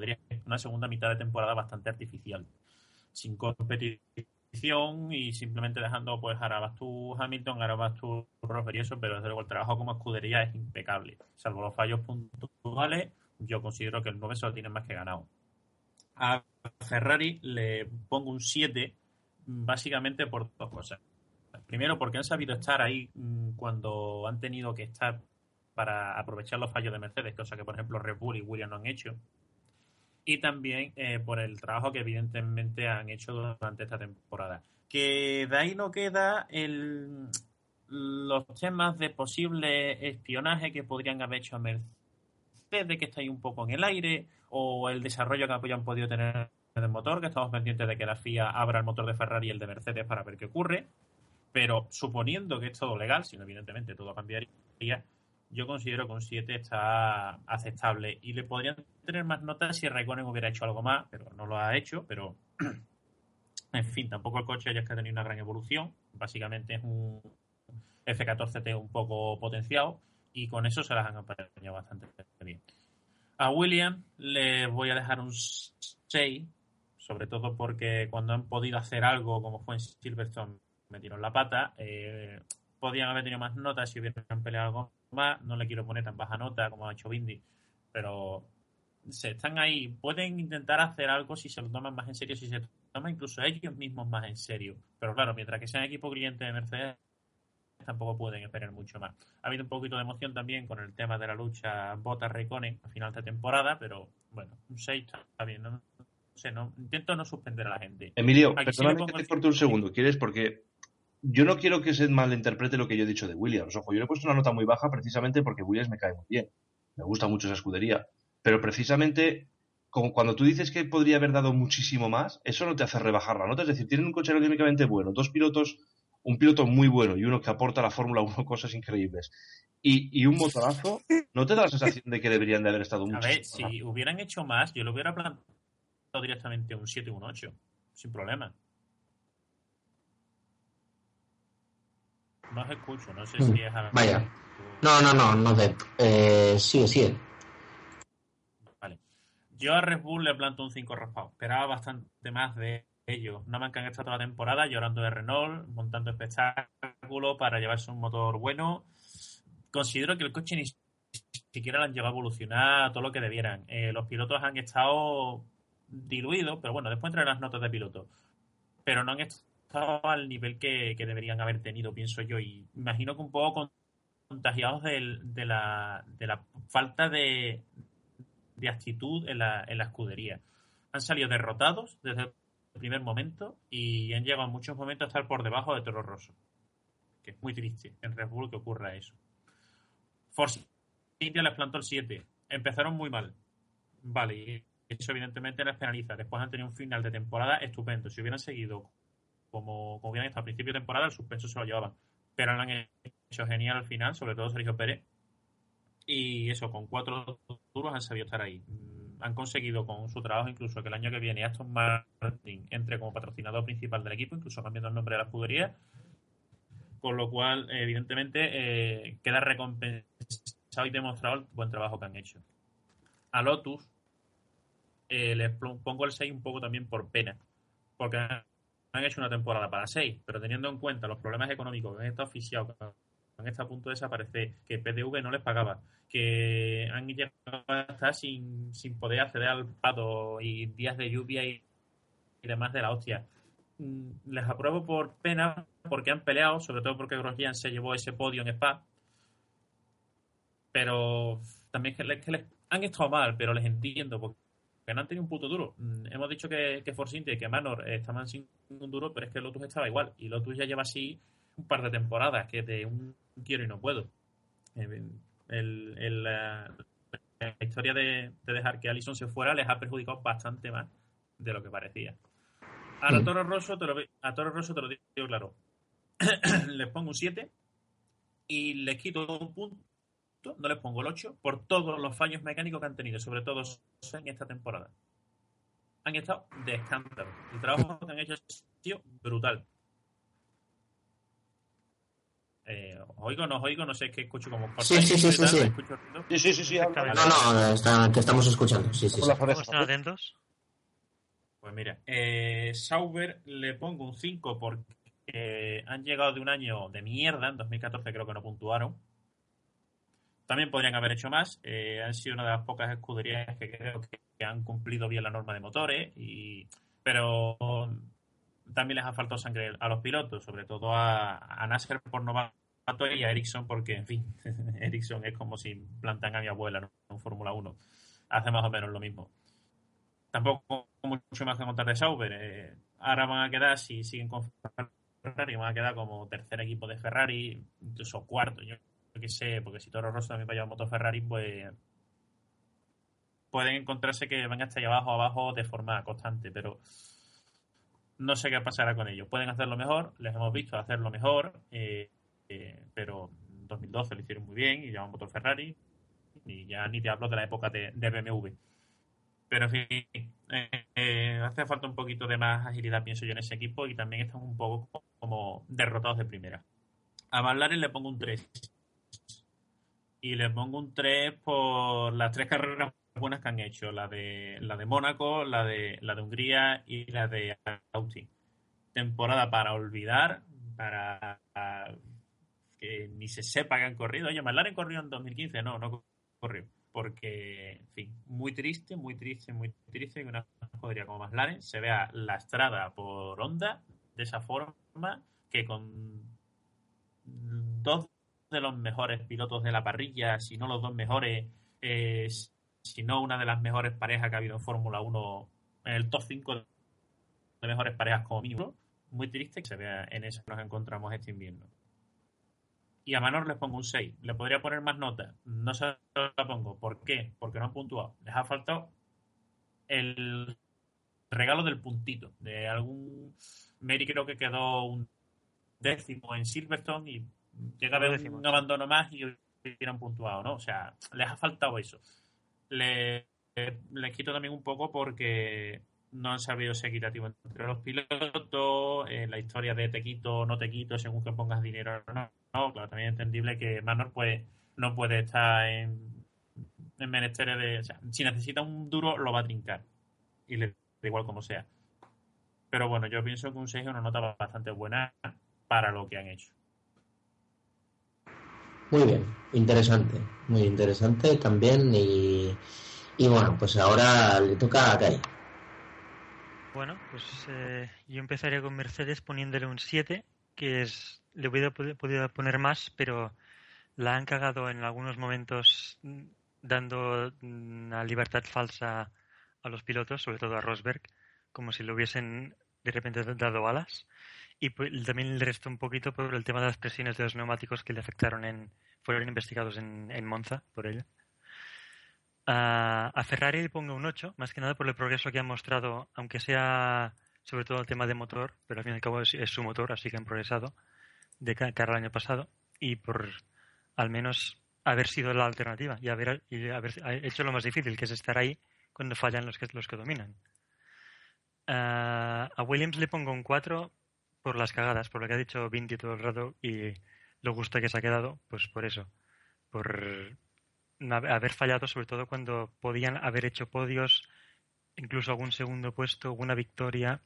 diría, una segunda mitad de temporada bastante artificial, sin competición y simplemente dejando pues Arabastur Hamilton, Arabastur Rosberg y eso, pero desde luego el trabajo como escudería es impecable, salvo los fallos puntuales, yo considero que el 9 se lo tiene más que ganado. A Ferrari le pongo un 7 básicamente por dos cosas. Primero, porque han sabido estar ahí mm, cuando han tenido que estar para aprovechar los fallos de Mercedes, cosa que por ejemplo Red Bull y Williams no han hecho. Y también eh, por el trabajo que evidentemente han hecho durante esta temporada. Que de ahí no queda el, los temas de posible espionaje que podrían haber hecho a Mercedes, que está ahí un poco en el aire, o el desarrollo que hayan podido tener del motor, que estamos pendientes de que la FIA abra el motor de Ferrari y el de Mercedes para ver qué ocurre. Pero suponiendo que es todo legal, sino evidentemente todo cambiaría, yo considero que un 7 está aceptable. Y le podrían tener más notas si Raikkonen hubiera hecho algo más, pero no lo ha hecho. Pero, (clears throat) en fin, tampoco el coche ya es que ha tenido una gran evolución. Básicamente es un F14T un poco potenciado y con eso se las han apañado bastante bien. A William le voy a dejar un 6 sobre todo porque cuando han podido hacer algo, como fue en Silverstone, metieron la pata. Eh, podían haber tenido más notas si hubieran peleado algo más. No le quiero poner tan baja nota como ha hecho Bindi, pero se están ahí. Pueden intentar hacer algo si se lo toman más en serio, si se toman incluso ellos mismos más en serio. Pero claro, mientras que sean equipo cliente de Mercedes, tampoco pueden esperar mucho más. Ha habido un poquito de emoción también con el tema de la lucha Bota Recone a final de temporada, pero bueno, un 6 está bien. ¿no? no, intento no suspender a la gente. Emilio, perdóname que te corte un segundo, ¿quieres? Porque yo no quiero que se malinterprete lo que yo he dicho de Williams. Ojo, yo le he puesto una nota muy baja precisamente porque Williams me cae muy bien. Me gusta mucho esa escudería. Pero precisamente, como cuando tú dices que podría haber dado muchísimo más, eso no te hace rebajar la nota. Es decir, tienen un coche aerodinámicamente bueno, dos pilotos, un piloto muy bueno y uno que aporta a la Fórmula 1 cosas increíbles. Y, un motorazo, ¿no te da la sensación de que deberían de haber estado mucho A ver, si hubieran hecho más, yo lo hubiera planteado directamente un 7 un 8, sin problema. No os escucho, no sé si mm, es Vaya. No, no, no, no sé. Eh, sí, sí. Yo a Red Bull le planto un 5 raspado. Esperaba bastante más de ellos. No me han estado toda la temporada llorando de Renault, montando espectáculos para llevarse un motor bueno. Considero que el coche ni siquiera lo han llevado a evolucionar todo lo que debieran. Eh, los pilotos han estado diluido, pero bueno, después entran las notas de piloto. Pero no han estado al nivel que, deberían haber tenido, pienso yo. Y imagino que un poco contagiados de la falta de, de actitud en la, en la escudería. Han salido derrotados desde el primer momento y han llegado en muchos momentos a estar por debajo de Toro Rosso. Que es muy triste en Red Bull que ocurra eso. Force India les plantó el 7. Empezaron muy mal. Vale, eso evidentemente les penaliza. Después han tenido un final de temporada estupendo. Si hubieran seguido como, como hubieran estado al principio de temporada, el suspenso se lo llevaban. Pero lo han hecho genial al final, sobre todo Sergio Pérez. Y eso, con cuatro duros han sabido estar ahí. Mm, han conseguido con su trabajo incluso que el año que viene Aston Martin entre como patrocinador principal del equipo, incluso cambiando el nombre de la escudería. Con lo cual, evidentemente, eh, queda recompensado y demostrado el buen trabajo que han hecho. A Lotus, eh, les pongo el 6 un poco también por pena, porque han hecho una temporada para 6, pero teniendo en cuenta los problemas económicos que han estado oficiados, han estado a punto de desaparecer, que PDV no les pagaba, que han llegado a estar sin, sin poder acceder al pato y días de lluvia y, demás de la hostia. Mm, les apruebo por pena porque han peleado, sobre todo porque Grosjean se llevó ese podio en Spa. Pero también que les, que les han estado mal, pero les entiendo porque que no han tenido un puto duro. Mm, hemos dicho que, que Force y que Manor estaban sin un duro, pero es que Lotus estaba igual. Y Lotus ya lleva así un par de temporadas, que de un quiero y no puedo. El, la, historia de, dejar que Allison se fuera les ha perjudicado bastante más de lo que parecía. A Toro Rosso te lo, a Toro Rosso te lo digo claro. (clears throat) les pongo un 7 y les quito un punto no les pongo el 8 por todos los fallos mecánicos que han tenido, sobre todo en esta temporada. Han estado de escándalo. El trabajo que han hecho ha sido brutal. Eh, ¿os oigo no os oigo? No sé, es que escucho como... por Sí, sí, sí, sí, sí. escucho ruido. Sí, sí, sí, sí. No, no, está- te estamos escuchando. Sí, sí, sí. las ¿Cómo orejas. están atentos? Pues mira, eh, Sauber le pongo un 5 porque eh, han llegado de un año de mierda, en 2014 creo que no puntuaron. También podrían haber hecho más, eh, han sido una de las pocas escuderías que creo que, que han cumplido bien la norma de motores, y, pero también les ha faltado sangre a los pilotos, sobre todo a, a Nasser por novato y a Ericsson porque, en fin, (laughs) Ericsson es como si plantan a mi abuela ¿no? en Fórmula 1. Hace más o menos lo mismo tampoco mucho más que contar de Sauber. Eh, ahora van a quedar, si siguen con Ferrari, van a quedar como tercer equipo de Ferrari, incluso cuarto, yo qué sé, porque si Toro Rosso también va a llevar moto Ferrari, pues pueden encontrarse que van hasta allá abajo, abajo de forma constante, pero no sé qué pasará con ellos. Pueden hacerlo mejor, les hemos visto hacerlo mejor, eh, eh, pero en 2012 lo hicieron muy bien y llevan motor Ferrari, y ya ni te hablo de la época de, de BMW. Pero en fin, eh, eh, hace falta un poquito de más agilidad, pienso yo, en ese equipo y también están un poco como derrotados de primera. A McLaren le pongo un 3. Y le pongo un 3 por las tres carreras buenas que han hecho, la de la de Mónaco, la de la de Hungría y la de Austin. Temporada para olvidar, para que ni se sepa que han corrido. Oye, McLaren corrió en 2015, no, no corrió porque, en fin, muy triste, muy triste, muy triste que una escudería como McLaren se vea lastrada por Honda de esa forma, que con dos de los mejores pilotos de la parrilla, si no los dos mejores, eh, si no una de las mejores parejas que ha habido en Fórmula 1, en el top 5 de mejores parejas como mínimo, muy triste que se vea en eso que nos encontramos este invierno y a Manor les pongo un 6. ¿Le podría poner más notas? No se la pongo. ¿Por qué? Porque no han puntuado. Les ha faltado el regalo del puntito. De algún. Mary creo que quedó un décimo en Silverstone y llega a haber un abandono más y hubieran puntuado, ¿no? O sea, les ha faltado eso. Le, les quito también un poco porque no han sabido ser equitativos entre los pilotos, eh, la historia de te quito, no te quito, según que pongas dinero o no. No, claro, también es entendible que Manor pues, no puede estar en, en menesteres de... O sea, si necesita un duro, lo va a trincar. Y le da igual como sea. Pero bueno, yo pienso que un 6 es una nota bastante buena para lo que han hecho. Muy bien, interesante, muy interesante también y, y bueno, pues ahora le toca a Kai. Bueno, pues eh, yo empezaría con Mercedes poniéndole un 7, que es le hubiera pod- podido poner más, pero la han cagado en algunos momentos mm, dando mm, una libertad falsa a los pilotos, sobre todo a Rosberg, como si le hubiesen de repente dado balas. Y pues, también le restó un poquito por el tema de las presiones de los neumáticos que le afectaron en fueron investigados en, en Monza por ella. A, a Ferrari le pongo un 8, más que nada por el progreso que han mostrado, aunque sea sobre todo el tema de motor, pero al fin y al cabo es, su motor, así que han progresado de ca- cara al año pasado y por al menos haber sido la alternativa y haber, hecho lo más difícil, que es estar ahí cuando fallan los que, los que dominan. A Williams le pongo un 4 por las cagadas, por lo que ha dicho Vinti todo el rato y lo gusto que se ha quedado, pues por eso, por haber fallado, sobre todo cuando podían haber hecho podios, incluso algún segundo puesto, alguna victoria,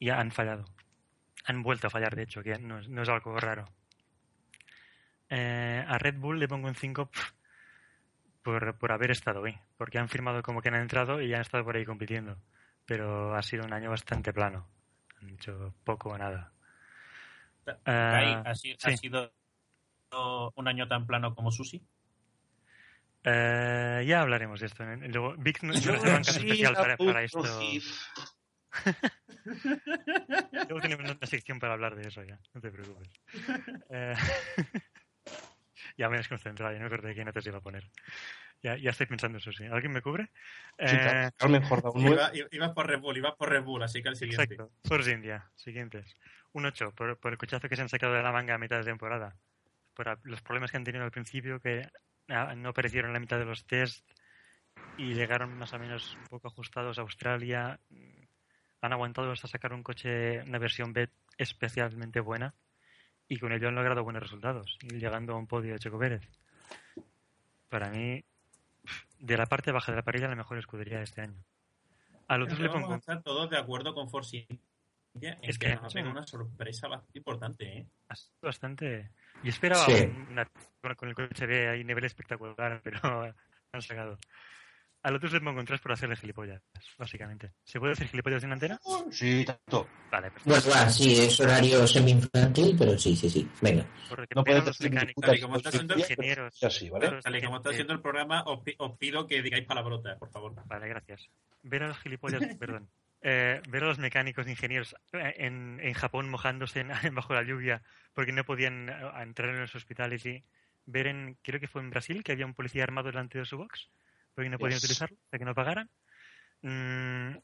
y han fallado. Han vuelto a fallar, de hecho, que no, es- no es algo raro. Eh, a Red Bull le pongo un 5 por, por haber estado ahí, porque han firmado como que han entrado y han estado por ahí compitiendo. Pero ha sido un año bastante plano. Han hecho poco o nada. Kai, Ah, ¿ha, sido, sí. ha sido un año tan plano como Susi? Eh, ya hablaremos de esto. ¿eh? Luego, Vic no, no nos habrá un caso especial para, para esto. (laughs) Luego tenemos una sección para hablar de eso ya, no te preocupes. (laughs) Eh, (laughs) ya me he desconcentrado, ya no me acordé de qué notas iba a poner. Ya, ya estoy pensando eso, sí. ¿Alguien me cubre? Sí, Eh, Carmen un nueve. Iba- ibas por Red Bull, ibas por Red Bull, así que al siguiente. exacto, Force India, siguientes. Un 8, por, por el cochazo que se han sacado de la manga a mitad de temporada. Por a- los problemas que han tenido al principio, que ah, no aparecieron en la mitad de los test y llegaron más o menos un poco ajustados a Australia. Han aguantado hasta sacar un coche, una versión B especialmente buena y con ello han logrado buenos resultados, llegando a un podio de Checo Pérez. Para mí, de la parte baja de la parrilla, la mejor escudería de este año. A los dos le Vamos pongo a estar todos de acuerdo con Force India Es que, que nos una sorpresa bastante importante, ¿eh? ha sido bastante. Yo esperaba Sí. una- con, el coche B ahí nivel espectacular, (laughs) pero han sacado. Al otro le pongo un 3 por hacerle gilipollas, básicamente. ¿Se puede hacer gilipollas en antena? Sí, tanto. Vale, perfecto. Bueno, va, sí, es horario semi-infantil, pero sí, sí, sí. Venga. Porque No puedes los mecánicos, putas Tal y como está ingenieros. así, ¿vale? Tal y como está haciendo el programa, os, pi- os pido que digáis palabrotas, por favor. Vale, gracias. Ver a los gilipollas, (laughs) perdón. Eh, ver a los mecánicos e ingenieros eh, en, en Japón mojándose en- (laughs) bajo la lluvia porque no podían eh, entrar en los hospitales y ver en, creo que fue en Brasil, que había un policía armado delante de su box porque no podían Yes. utilizarlo, hasta que no pagaran. Mm,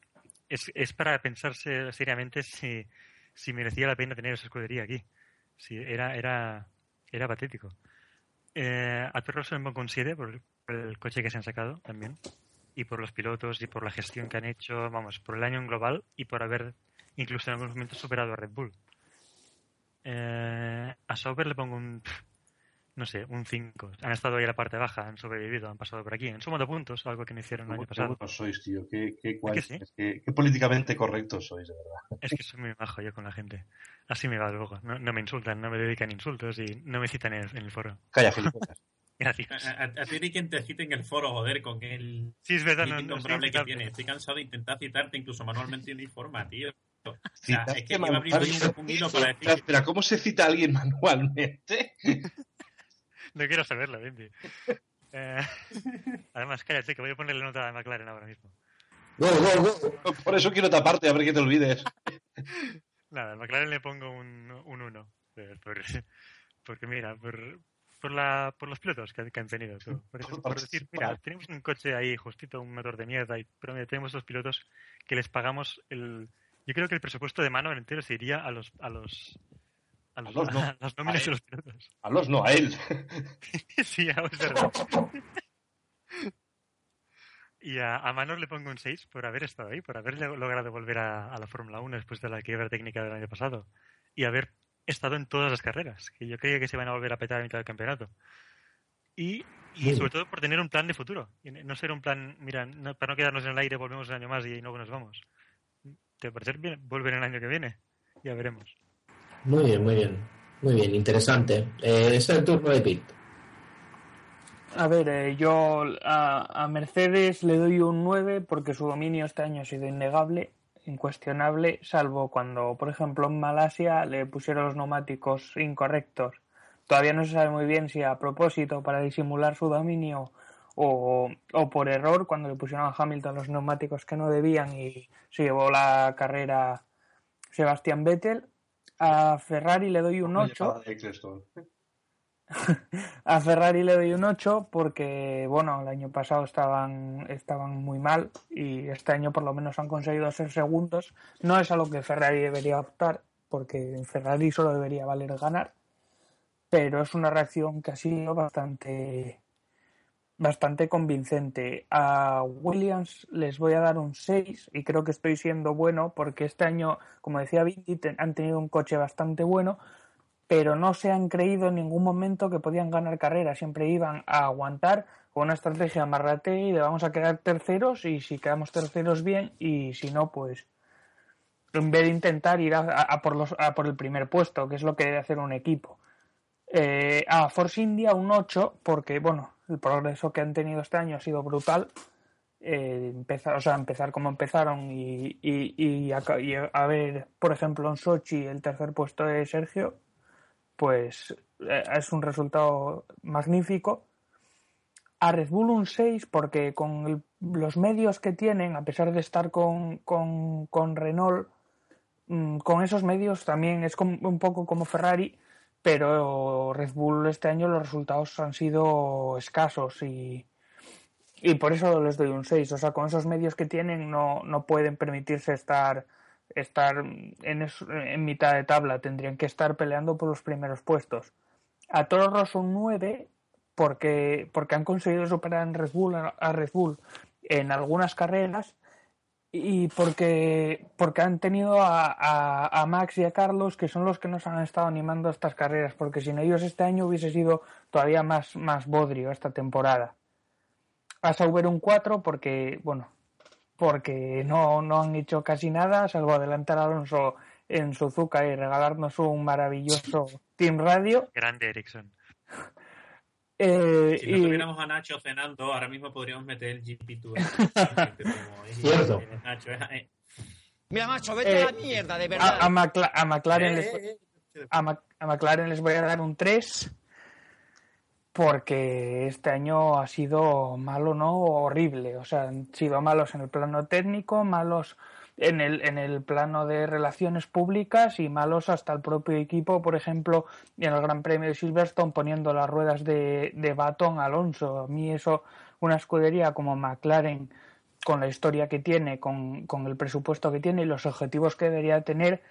es, es para pensarse seriamente si, si merecía la pena tener esa escudería aquí. Sí, era, era, era patético. Eh, a Perro se lo considere por por el coche que se han sacado también y por los pilotos y por la gestión que han hecho, vamos, por el año en global y por haber incluso en algunos momentos superado a Red Bull. Eh, a Sauber le pongo un, no sé, un 5. Han estado ahí a la parte baja, han sobrevivido, han pasado por aquí. Han sumado puntos, algo que no hicieron el año Qué pasado. buenos sois, tío. Qué, qué, guay. que sí? Es que- qué políticamente correctos sois, de verdad. Es que soy muy bajo yo con la gente. Así me va luego. No, no me insultan, no me dedican insultos y no me citan en el, en el foro. Calla. (laughs) A, Gracias. a, a ti ni quien te cite en el foro, joder, con el Sí, es verdad, no, no, estoy innombrable que invitado. tiene. Estoy cansado de intentar citarte incluso manualmente uniforma, tío. O sea, es que iba a abrir un, un hilo para decir Espera, espera, ¿cómo se cita a alguien manualmente? No quiero saberlo, Bendy. (laughs) Eh, además, cállate, que voy a ponerle nota a McLaren ahora mismo. Go, go. Por eso quiero taparte, a ver que te olvides. Nada, a McLaren le pongo un 1. porque mira, por, por, la, por los pilotos que, que han tenido. Por, eso- por decir, mira, tenemos un coche ahí justito, un motor de mierda, y, pero mira, tenemos dos pilotos que les pagamos el... Yo creo que el presupuesto de mano entero se iría a los... A los a, los, A los no. (laughs) a las nóminas A de los pilotos. A los no, a él. (laughs) sí, es verdad. (laughs) Y a, a Manor le pongo un 6 por haber estado ahí, por haber lo- logrado volver a, a la Fórmula 1 después de la quiebra técnica del año pasado. Y haber estado en todas las carreras, que yo creía que se iban a volver a petar a mitad del campeonato. Y, y sobre todo por tener un plan de futuro. Y no ser un plan, mira, no- para no quedarnos en el aire, volvemos un año más y luego nos vamos. ¿Te parece bien volver el año que viene? Ya veremos. Muy bien, muy bien. Muy bien, interesante. Eh, es el turno de Pit. A ver, eh, yo a, a Mercedes le doy un 9 porque su dominio este año ha sido innegable, incuestionable, salvo cuando, por ejemplo, en Malasia le pusieron los neumáticos incorrectos. Todavía no se sabe muy bien si a propósito para disimular su dominio o, o por error cuando le pusieron a Hamilton los neumáticos que no debían y se llevó la carrera Sebastián Vettel. A Ferrari le doy un 8. (laughs) A Ferrari le doy un 8 porque, bueno, el año pasado estaban, estaban muy mal y este año por lo menos han conseguido ser segundos. No es a lo que Ferrari debería optar porque en Ferrari solo debería valer ganar, pero es una reacción que ha sido bastante, bastante convincente. A Williams les voy a dar un 6 y creo que estoy siendo bueno porque este año, como decía Vinti, te- han tenido un coche bastante bueno, pero no se han creído en ningún momento que podían ganar carreras. Siempre iban a aguantar con una estrategia marrate y de vamos a quedar terceros y si quedamos terceros bien y si no, pues en vez de intentar ir a, a- a por, los, a por el primer puesto, que es lo que debe hacer un equipo. Eh, a Force India un 8 porque, bueno, el progreso que han tenido este año ha sido brutal. Eh, empezar, o sea, empezar como empezaron y, y, a, ver, por ejemplo, en Sochi el tercer puesto de Sergio, pues eh, es un resultado magnífico. A Red Bull un 6 porque con el- los medios que tienen, a pesar de estar con, con, con Renault, mm, con esos medios también es un poco como Ferrari, pero Red Bull este año los resultados han sido escasos y, y por eso les doy un 6. O sea, con esos medios que tienen no, no pueden permitirse estar, estar en, en mitad de tabla. Tendrían que estar peleando por los primeros puestos. A Toro Rosso un 9 porque, porque han conseguido superar en Red Bull, a Red Bull en algunas carreras y porque, porque han tenido a, a, a, Max y a Carlos, que son los que nos han estado animando a estas carreras, porque sin ellos este año hubiese sido todavía más, más bodrio esta temporada. A Sauber un 4 porque, bueno, porque no, no han hecho casi nada, salvo adelantar a Alonso en Suzuka y regalarnos un maravilloso Team Radio. Grande Ericsson. Eh, Si no y- tuviéramos a Nacho cenando, ahora mismo podríamos meter el GP Tour. Cierto. Nacho, eh, Mira, macho, vete Eh, a la mierda, de verdad. a, a Macla- a McLaren eh, les, eh, eh. a, Mac- a McLaren les voy a dar un 3 porque este año ha sido malo, ¿no? Horrible. O sea, han sido malos en el plano técnico, malos en el, en el plano de relaciones públicas y malos hasta el propio equipo, por ejemplo, en el Gran Premio de Silverstone poniendo las ruedas de, de Baton a Alonso. A mí eso, una escudería como McLaren, con la historia que tiene, con, con el presupuesto que tiene y los objetivos que debería tener,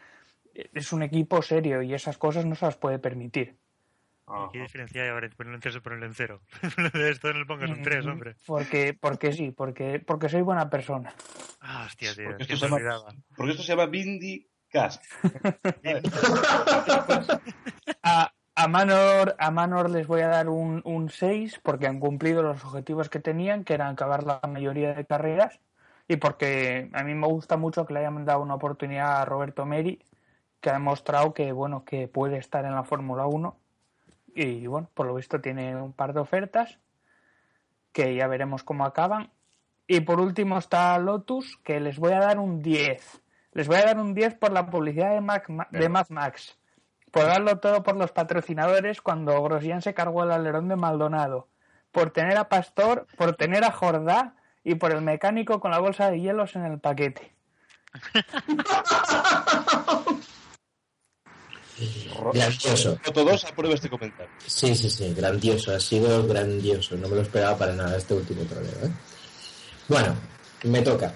es un equipo serio y esas cosas no se las puede permitir. Ajá. ¿Qué diferencia hay ahora entre ponerlo en 3 o ponerlo en 0? (laughs) de esto no le pongas un 3, hombre. Porque, porque sí, porque, porque soy buena persona. Ah, hostia, tío. Porque que esto se llama-. Porque esto se llama Bindi Cast. (laughs) A, a, Manor, a Manor les voy a dar un, un 6 porque han cumplido los objetivos que tenían, que eran acabar la mayoría de carreras. Y porque a mí me gusta mucho que le hayan dado una oportunidad a Roberto Meri, que ha demostrado que, bueno, que puede estar en la Fórmula 1. Y bueno, por lo visto tiene un par de ofertas que ya veremos cómo acaban. Y por último está Lotus, que les voy a dar un 10. Les voy a dar un 10 por la publicidad de, Mac, de Mad Max. Por darlo todo por los patrocinadores cuando Grosjean se cargó el alerón de Maldonado. Por tener a Pastor, por tener a Jordá y por el mecánico con la bolsa de hielos en el paquete. (laughs) Grandioso. Todos aprueba este comentario. Sí, sí, sí, grandioso, ha sido grandioso. No me lo esperaba para nada este último troleo. ¿eh? Bueno, me toca.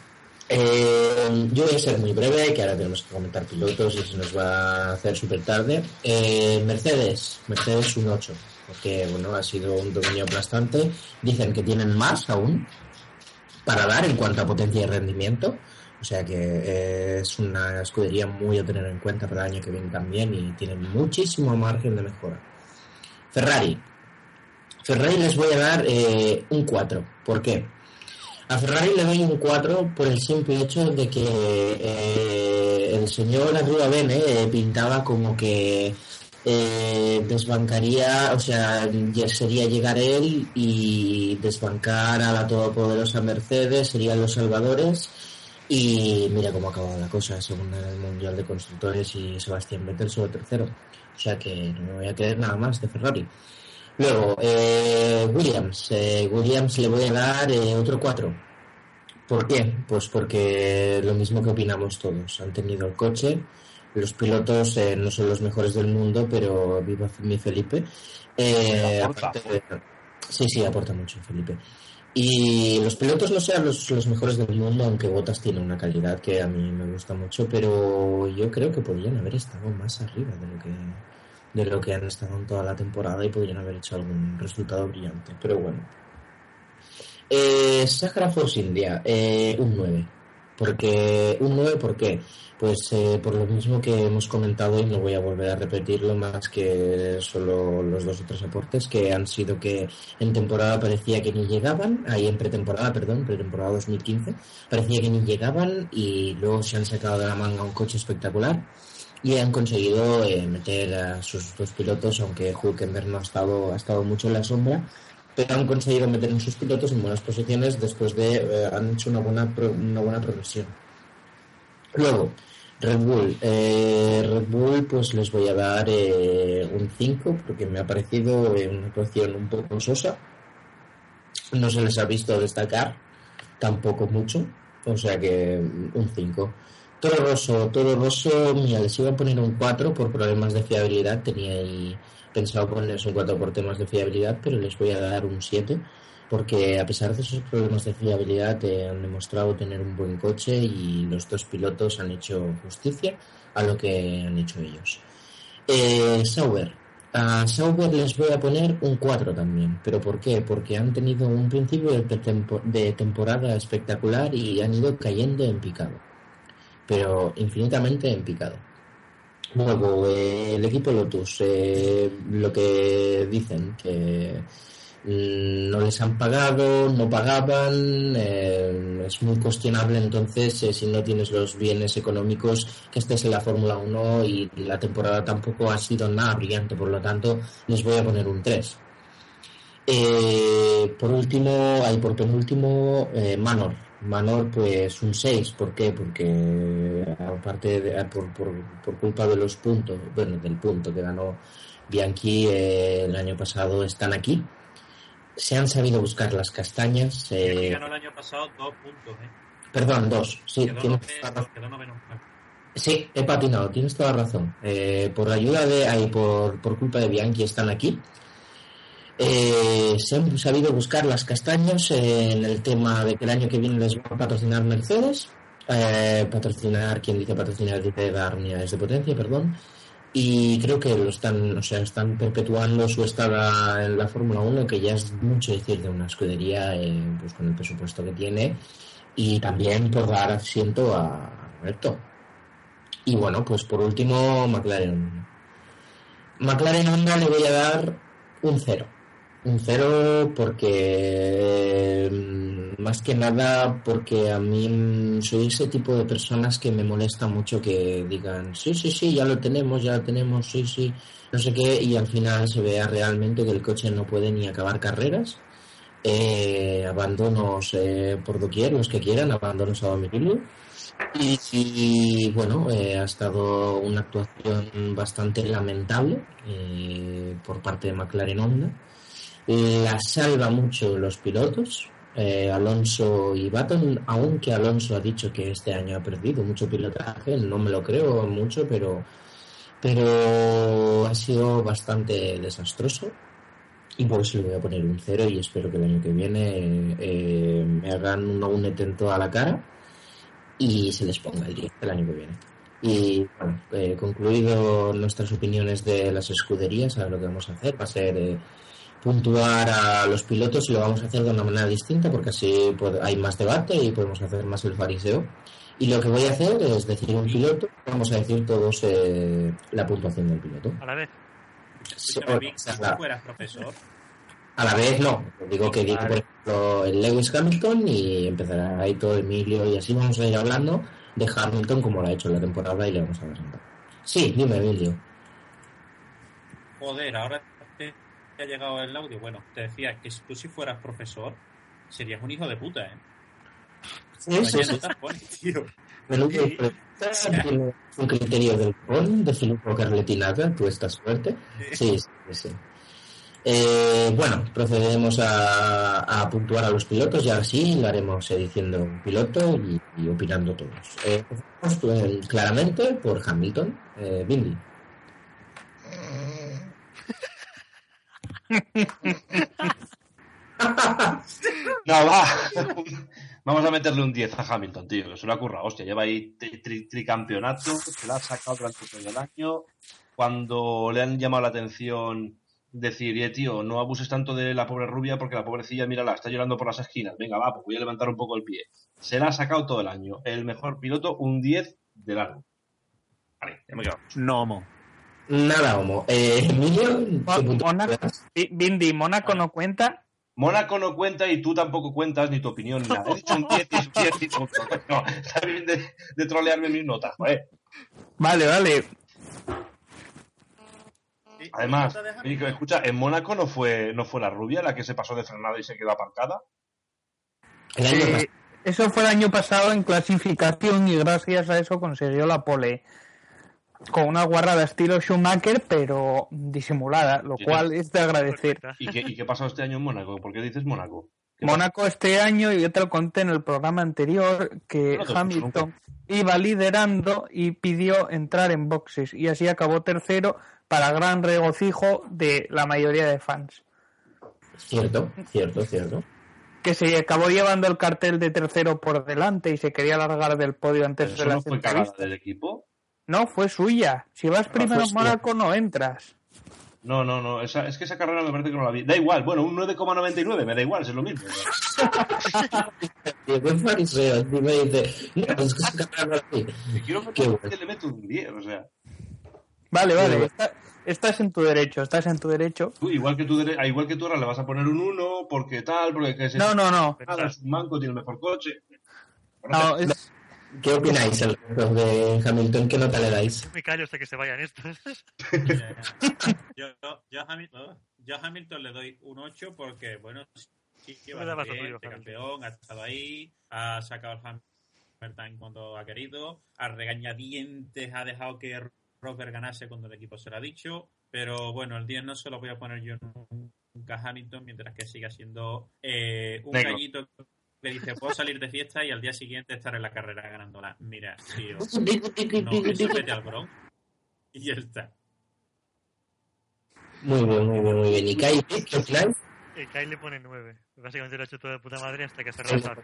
Eh, yo voy a ser muy breve, que ahora tenemos que comentar pilotos y se nos va a hacer súper tarde. Eh, Mercedes, Mercedes un 8, porque bueno, ha sido un dominio aplastante. Dicen que tienen más aún para dar en cuanto a potencia y rendimiento. O sea que es una escudería muy a tener en cuenta para el año que viene también y tienen muchísimo margen de mejora. Ferrari. Ferrari les voy a dar eh, un 4. ¿Por qué? A Ferrari le doy un 4 por el simple hecho de que eh, el señor Arriba Bene eh, pintaba como que eh, desbancaría, o sea, sería llegar él y desbancar a la todopoderosa Mercedes, serían los salvadores. Y mira cómo ha acabado la cosa, segunda en el Mundial de Constructores y Sebastián Vettel solo tercero. O sea que no me voy a creer nada más de Ferrari. Luego, eh, Williams. Eh, Williams le voy a dar eh, otro 4. ¿Por qué? Pues porque lo mismo que opinamos todos. Han tenido el coche, los pilotos eh, no son los mejores del mundo, pero viva mi Felipe. Eh, Aporta. aparte de- sí, sí, aporta mucho Felipe. Y los pilotos no sean los, los mejores del mundo, aunque Botas tiene una calidad que a mí me gusta mucho, pero yo creo que podrían haber estado más arriba de lo que de lo que han estado en toda la temporada y podrían haber hecho algún resultado brillante. Pero bueno. Eh, Sahara India, eh, un 9. Porque, un 9, ¿por qué? Pues eh, por lo mismo que hemos comentado y no voy a volver a repetirlo más que solo los dos o tres aportes que han sido que en temporada parecía que ni llegaban, ahí en pretemporada, perdón, pretemporada 2015, parecía que ni llegaban y luego se han sacado de la manga un coche espectacular y han conseguido eh, meter a sus dos pilotos, aunque Hulkenberg no ha estado, ha estado mucho en la sombra, pero han conseguido meter en sus pilotos en buenas posiciones después de eh, han hecho una buena pro- una buena progresión. Luego, Red Bull. Eh, Red Bull, pues les voy a dar eh, un 5 porque me ha parecido eh, una actuación un poco sosa. No se les ha visto destacar tampoco mucho, o sea que mm, un 5. Toro Rosso, Toro Rosso, mira, les iba a poner un 4 por problemas de fiabilidad. Tenía ahí pensado ponerles un 4 por temas de fiabilidad, pero les voy a dar un 7 porque a pesar de esos problemas de fiabilidad eh, han demostrado tener un buen coche y los dos pilotos han hecho justicia a lo que han hecho ellos. Eh, Sauber. A Sauber les voy a poner un 4 también. ¿Pero por qué? Porque han tenido un principio de, tempo- de temporada espectacular y han ido cayendo en picado. Pero infinitamente en picado. Luego, eh, el equipo Lotus, eh, lo que dicen, que mm, no les han pagado, no pagaban, eh, es muy cuestionable entonces eh, si no tienes los bienes económicos que estés en la Fórmula 1 y la temporada tampoco ha sido nada brillante, por lo tanto les voy a poner un 3. Eh, por último, hay por penúltimo eh, Manor. Manor, pues un 6. ¿Por qué? Porque aparte de, ah, por, por, por culpa de los puntos, bueno, del punto que ganó Bianchi eh, el año pasado, están aquí. Se han sabido buscar las castañas. Eh, ganó el año pasado dos puntos, ¿eh? perdón, dos. Sí, Quedó tienes toda razón. Sí, he patinado, tienes toda razón. Eh, por ayuda de, ahí, por, por culpa de Bianchi están aquí. Eh, se han sabido buscar las castañas en el tema de que el año que viene les va a patrocinar Mercedes. Eh, patrocinar, quien dice patrocinar dice dar unidades de potencia, perdón. Y creo que lo están, o sea, están perpetuando su estada en la Fórmula 1, que ya es mucho decir de una escudería, eh, pues con el presupuesto que tiene, y también por dar asiento a Roberto. Y bueno, pues por último, McLaren. McLaren Honda le voy a dar un cero. Un cero porque, mm, más que nada, porque a mí mm, soy ese tipo de personas que me molesta mucho que digan, sí, sí, sí, ya lo tenemos, ya lo tenemos, sí, sí, no sé qué, y al final se vea realmente que el coche no puede ni acabar carreras. Eh, abandonos eh, por doquier, los que quieran, abandonos a domicilio. Y, y, bueno, eh, ha estado una actuación bastante lamentable eh, por parte de McLaren Honda. La salva mucho los pilotos, eh, Alonso y Baton, aunque Alonso ha dicho que este año ha perdido mucho pilotaje, no me lo creo mucho, pero, pero ha sido bastante desastroso. Y por eso le voy a poner un cero y espero que el año que viene eh, me hagan un, un intento a la cara y se les ponga el 10 el año que viene. Y bueno, eh, concluido nuestras opiniones de las escuderías, ahora lo que vamos a hacer va a ser eh, puntuar a los pilotos y lo vamos a hacer de una manera distinta porque así hay más debate y podemos hacer más el fariseo. Y lo que voy a hacer es decir un piloto, vamos a decir todos eh, la puntuación del piloto. A la vez. Si tú fueras profesor, A la vez no, digo que digo por ejemplo el Lewis Hamilton y empezará ahí todo Emilio y así vamos a ir hablando de Hamilton como lo ha hecho en la temporada y le vamos a presentar. Sí, dime Emilio. joder, ahora te ha llegado el audio. Bueno, te decía que si tú si fueras profesor, serías un hijo de puta, ¿eh? Sí, sí, sí. un criterio del PON de Filippo Carletinaga, tú estás fuerte. Sí, sí, sí. Eh, bueno, procederemos a, a puntuar a los pilotos y ahora sí lo haremos eh, diciendo un piloto y, y opinando todos. Eh, eh, claramente por Hamilton. Eh, Bindi. No, va. Vamos a meterle un 10 a Hamilton, tío, que se lo ha currado. Hostia, lleva ahí tri- tri- tricampeonato, se lo ha sacado durante todo el año. Cuando le han llamado la atención decir, eh, tío, no abuses tanto de la pobre rubia porque la pobrecilla, mírala, está llorando por las esquinas. Venga, va, pues voy a levantar un poco el pie. Se la ha sacado todo el año. El mejor piloto, un 10 de largo. Vale, ya me he quedado. No, homo. Nada, Homo. Eh, Emilio, ¿qué punto Mónaco, Bindi, Mónaco no cuenta. Mónaco no cuenta y tú tampoco cuentas ni tu opinión ni nada. He dicho un 10 y un 10 y punto. No, está bien de, de trolearme mis notas, joder. Vale, vale. Además, escucha, en Mónaco no fue, no fue la rubia la que se pasó de frenada y se quedó aparcada. El año Eh, pasado. eso fue el año pasado en clasificación y gracias a eso consiguió la pole. Con una guarrada estilo Schumacher, pero disimulada, lo Sí. cual es de agradecer. ¿Y qué, ¿Y qué pasó este año en Mónaco? ¿Por qué dices Mónaco? ¿Qué Mónaco este año, y yo te lo conté en el programa anterior, que No Hamilton iba liderando y pidió entrar en boxes y así acabó tercero para gran regocijo de la mayoría de fans. Cierto, cierto, cierto. Que se acabó llevando el cartel de tercero por delante y se quería largar del podio antes ¿Pero de ¿Eso no fue del equipo? No, fue suya. Si vas primero fue en suya. Mónaco no entras. No, no, no. Esa, es que esa carrera me parece que no la vi. Da igual, bueno, un 9,99 me da igual, es lo mismo. (laughs) Y buen fariseo, y me dice, no, es que esa carrera no la vi. Quiero Qué bueno. le meto un 10, o sea. Vale, vale. Está- estás en tu derecho, estás en tu derecho. Tú, igual que tú, ah, igual que tú ahora le vas a poner un 1, porque tal, porque que se No, no, no. nada, es un manco, tiene el mejor coche. no es- ¿Qué opináis el resto de Hamilton? ¿Qué nota le dais? Yo me callo hasta que se vayan estos. (laughs) Yo, yo, a Hamilton, yo a Hamilton le doy un 8 porque, bueno, sí que va bien, este campeón, ha estado ahí, ha sacado el Hamilton cuando ha querido, a regañadientes ha dejado que Rosberg ganase cuando el equipo se lo ha dicho, pero bueno, el 10 no se lo voy a poner yo nunca a Hamilton mientras que siga siendo eh, un Negro. gallito que dice puedo salir de fiesta y al día siguiente estar en la carrera ganándola. Mira, tío, no, eso vete al Bronx y ya está. Muy bien, muy bien, muy bien. ¿Y Kai, qué opináis? Eh, Kyle le pone 9. Básicamente lo ha hecho todo de puta madre hasta que se temporada.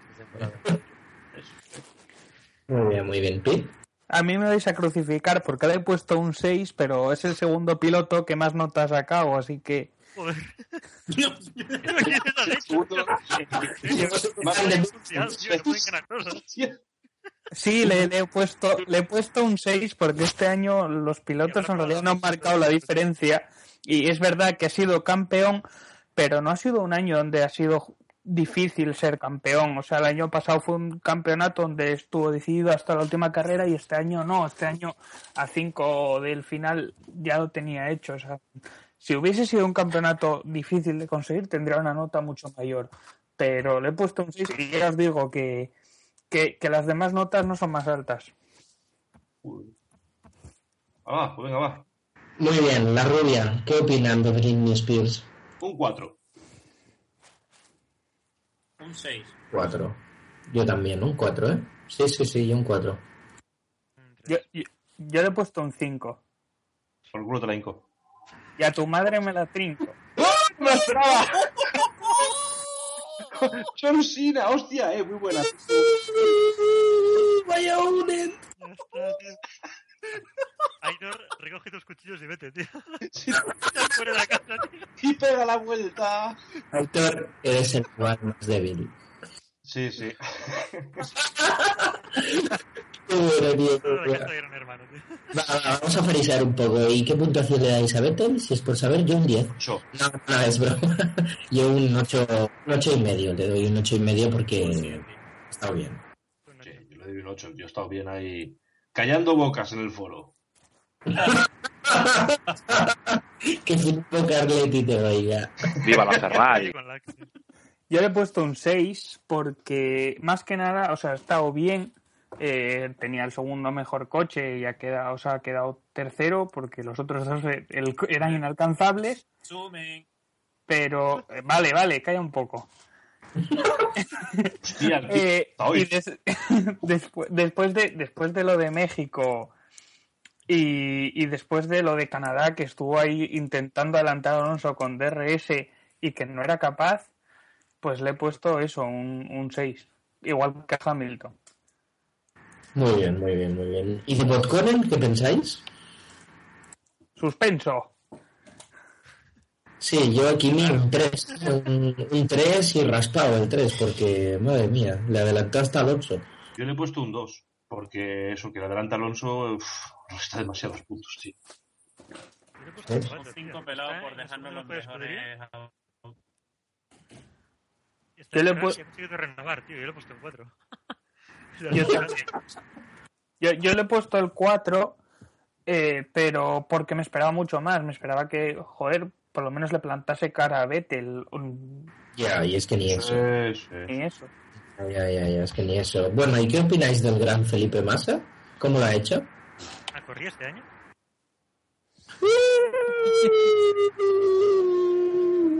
Muy bien, muy bien. ¿Pete? A mí me vais a crucificar porque le he puesto un 6, pero es el segundo piloto que más notas ha sacado, así que... (laughs) Sí, le, le he puesto le he puesto un 6 porque este año los pilotos en realidad no han marcado la diferencia. Y es verdad que ha sido campeón, pero no ha sido un año donde ha sido difícil ser campeón. O sea, el año pasado fue un campeonato donde estuvo decidido hasta la última carrera y este año no. Este año a 5 del final ya lo tenía hecho. O sea, si hubiese sido un campeonato difícil de conseguir, tendría una nota mucho mayor. Pero le he puesto un 6 y ya os digo que, que, que las demás notas no son más altas. Ah, pues venga, va. Muy bien, la rubia. ¿Qué opinan de Britney Spears? Un 4. Un 6. Cuatro. Yo también, un cuatro, ¿eh? Sí, sí, sí, yo un cuatro. Yo, yo, yo le he puesto un 5. Por el culo te la hinco. Y a tu madre me la trinco. ¡Me esperaba! (laughs) John Cena, hostia, eh, muy buena. Vaya unen. Ainor, recoge tus cuchillos y vete, tío. Sí, (laughs) fuera de la casa, tío. y pega la vuelta. Aitor, eres el rival más débil. Sí, sí. Qué bueno, tío. Casa de gran hermano, tío. Va, va, vamos a farisear un poco. ¿Y qué puntuación le dais a Vettel? Si es por saber, yo un 10. Ocho. No, no, es broma. (laughs) Yo un 8, un ocho y medio. Le doy un 8 y medio porque está bien. Sí, yo le doy un 8. Yo he estado bien ahí callando bocas en el foro. (laughs) que Filippo Carletti te oiga. Viva la Ferrari. Yo le he puesto un 6 porque más que nada, o sea, ha estado bien. Eh, tenía el segundo mejor coche y ha quedado, o sea, ha quedado tercero porque los otros dos eh, eran inalcanzables. Sumen. Pero, eh, vale, vale, calla un poco. (laughs) Hostia, (laughs) Eh, y des- (laughs) despu- después, de, después de lo de México y, y después de lo de Canadá, que estuvo ahí intentando adelantar a Alonso con DRS y que no era capaz, pues le he puesto eso, un, un 6. Igual que a Hamilton. Muy bien, muy bien, muy bien. ¿Y de Botconen, qué pensáis? Suspenso. Sí, yo aquí mi un 3. Un, un 3 y raspado el 3 porque, madre mía, le adelantó hasta Alonso. Yo le he puesto un 2. Porque eso, que le adelanta Alonso, uf, nos está demasiados puntos, tío. Yo le he puesto ¿Eh? un cuatro, tío. Cinco pelados por dejarnos los mejores. Yo le he en pu- Francia, he conseguido renovar, tío. Yo le he puesto un 4. (laughs) Yo también. Yo, yo le he puesto el 4, eh, pero porque me esperaba mucho más. Me esperaba que, joder, por lo menos le plantase cara a Vettel. un- Ya, y es que ni eso. Sí, sí. Ni eso. Ya, ya, ya, es que ni eso. Bueno, ¿y qué opináis del gran Felipe Massa? ¿Cómo lo ha hecho? Ah, ¿corría este año?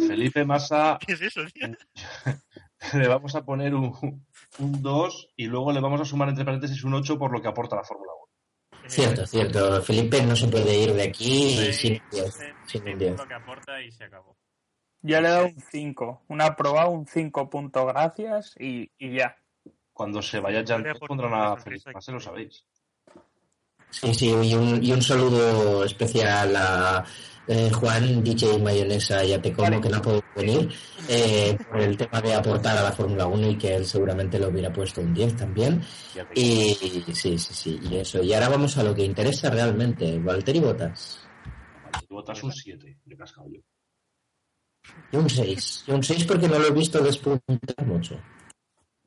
Felipe Massa ¿Qué es eso, tío? (laughs) le vamos a poner un, un 2 y luego le vamos a sumar entre paréntesis un 8 por lo que aporta la Fórmula 1. Eh, Cierto, cierto. Felipe no se puede ir de aquí Sí, sin un 10. sí, Sin un 10. lo que aporta y se acabó. Yo le he dado un 5. Un aprobado, un 5 punto gracias y, y ya. Cuando se vaya aporta pondrán una a Felipe. Massa, lo sabéis. Sí, sí, y un, y un saludo especial a eh, Juan, DJ Mayonesa, ya te como, Vale. que no ha podido venir, eh, por el tema de aportar a la Fórmula 1 y que él seguramente lo hubiera puesto un 10 también. Y sí, sí, sí, y eso. Y ahora vamos a lo que interesa realmente, Valtteri Bottas. Te botas un 7, le he cascado yo. Y un 6. Y un 6 porque no lo he visto despuntar mucho.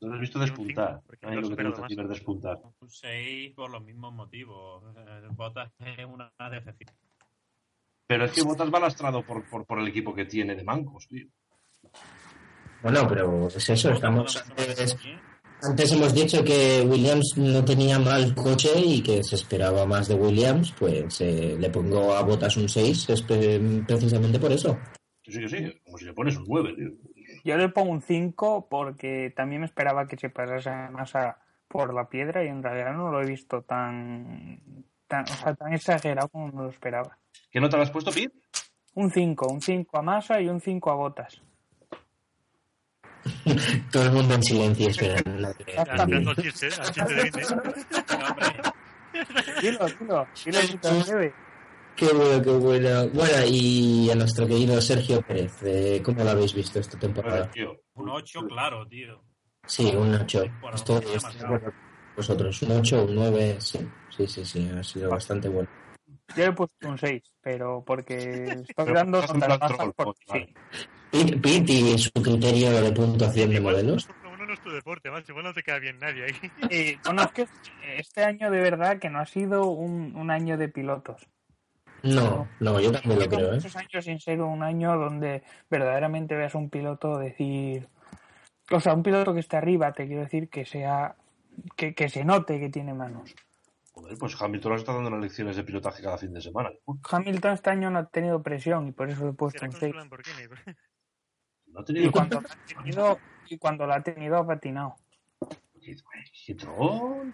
No lo has visto despuntar. cinco, no lo que despuntar. Un 6 por los mismos motivos. Eh, Bottas es una decepción. Pero es que Botas va lastrado por, por, por el equipo que tiene de mancos, tío. Bueno, pero es eso, estamos me antes, hemos dicho que Williams no tenía mal coche y que se esperaba más de Williams, pues eh, le pongo a Bottas un 6 espe- precisamente por eso. Sí, que sí. Como si le pones un 9, tío. Yo le pongo un 5 porque también me esperaba que se pasase más a- por la piedra y en realidad no lo he visto tan, tan, o sea, tan exagerado como me lo esperaba. ¿Qué nota le has puesto, Pete? Un 5, un 5 a Massa y un 5 a Botas. (laughs) Todo el mundo en silencio esperando. la chiste, al chiste de (laughs) Dilo, dilo, dilo. Qué bueno, qué bueno. Bueno, y a nuestro querido Sergio Pérez, eh, ¿cómo lo habéis visto esta temporada? Tío. un 8, claro, tío. Sí, un 8. Por Estoy, abajo, estoy de marcado. acuerdo con vosotros. Un 8, un 9, sí. Sí, sí, sí, ha sido bastante bueno. Yo he puesto un 6, pero porque estoy Pero dando estás en plan bajas troll, porque vale. sí. Pete y su criterio de puntuación de modelos. 1 no es tu deporte, macho. Igual no te queda bien nadie ahí. Y, bueno, es que este año de verdad que no ha sido un, un año de pilotos. No, no, yo también lo creo, ¿eh? muchos años sin ser un año donde verdaderamente veas un piloto decir... O sea, un piloto que esté arriba, te quiero decir que sea... Que, que se note que tiene manos. Joder, pues Hamilton nos está dando unas lecciones de pilotaje cada fin de semana. Hamilton este año no ha tenido presión y por eso le he puesto un con 6. su Lamborghini. pero- No ha Y tenido cuando lo ha tenido, y cuando lo ha tenido ha patinado. ¿Qué, qué troll?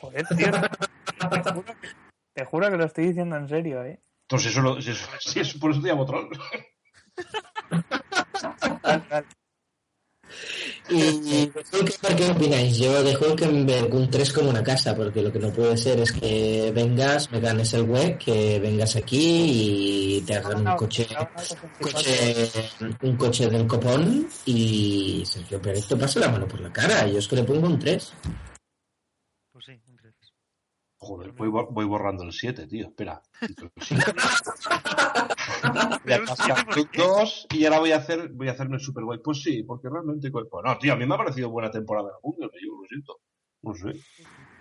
Joder, tío. (laughs) Te juro, que, lo estoy diciendo en serio, ¿eh? Entonces eso, lo- si eso, (laughs) si eso- por eso te llamo troll. Y de Hulkenberg, ¿qué opináis? Yo de Hulkenberg un 3 como una casa, porque lo que no puede ser es que vengas, me ganes el web, que vengas aquí y te hagan un coche, coche un coche del copón y Sergio Pérez te pasa la mano por la cara. Yo es que le pongo un 3. Pues sí, un tres. Joder, voy, bo- voy borrando el 7, tío. Espera. (laughs) Y ahora voy a hacer voy a hacerme el super guay. Pues sí, porque realmente. Pues no, tío, a mí me ha parecido buena temporada de Google, yo lo siento. No sé.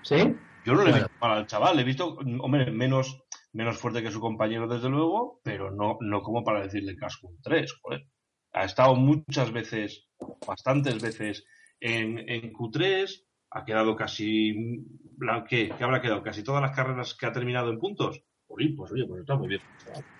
¿Sí? Yo no le he visto mal al chaval, le he visto, hombre, menos, menos fuerte que su compañero, desde luego, pero no, no como para decirle casco un 3, joder. Ha estado muchas veces, bastantes veces en, en Q3, ha quedado casi, ¿qué? ¿Qué habrá quedado? Casi todas las carreras que ha terminado en puntos. Pues oye, pues está muy bien.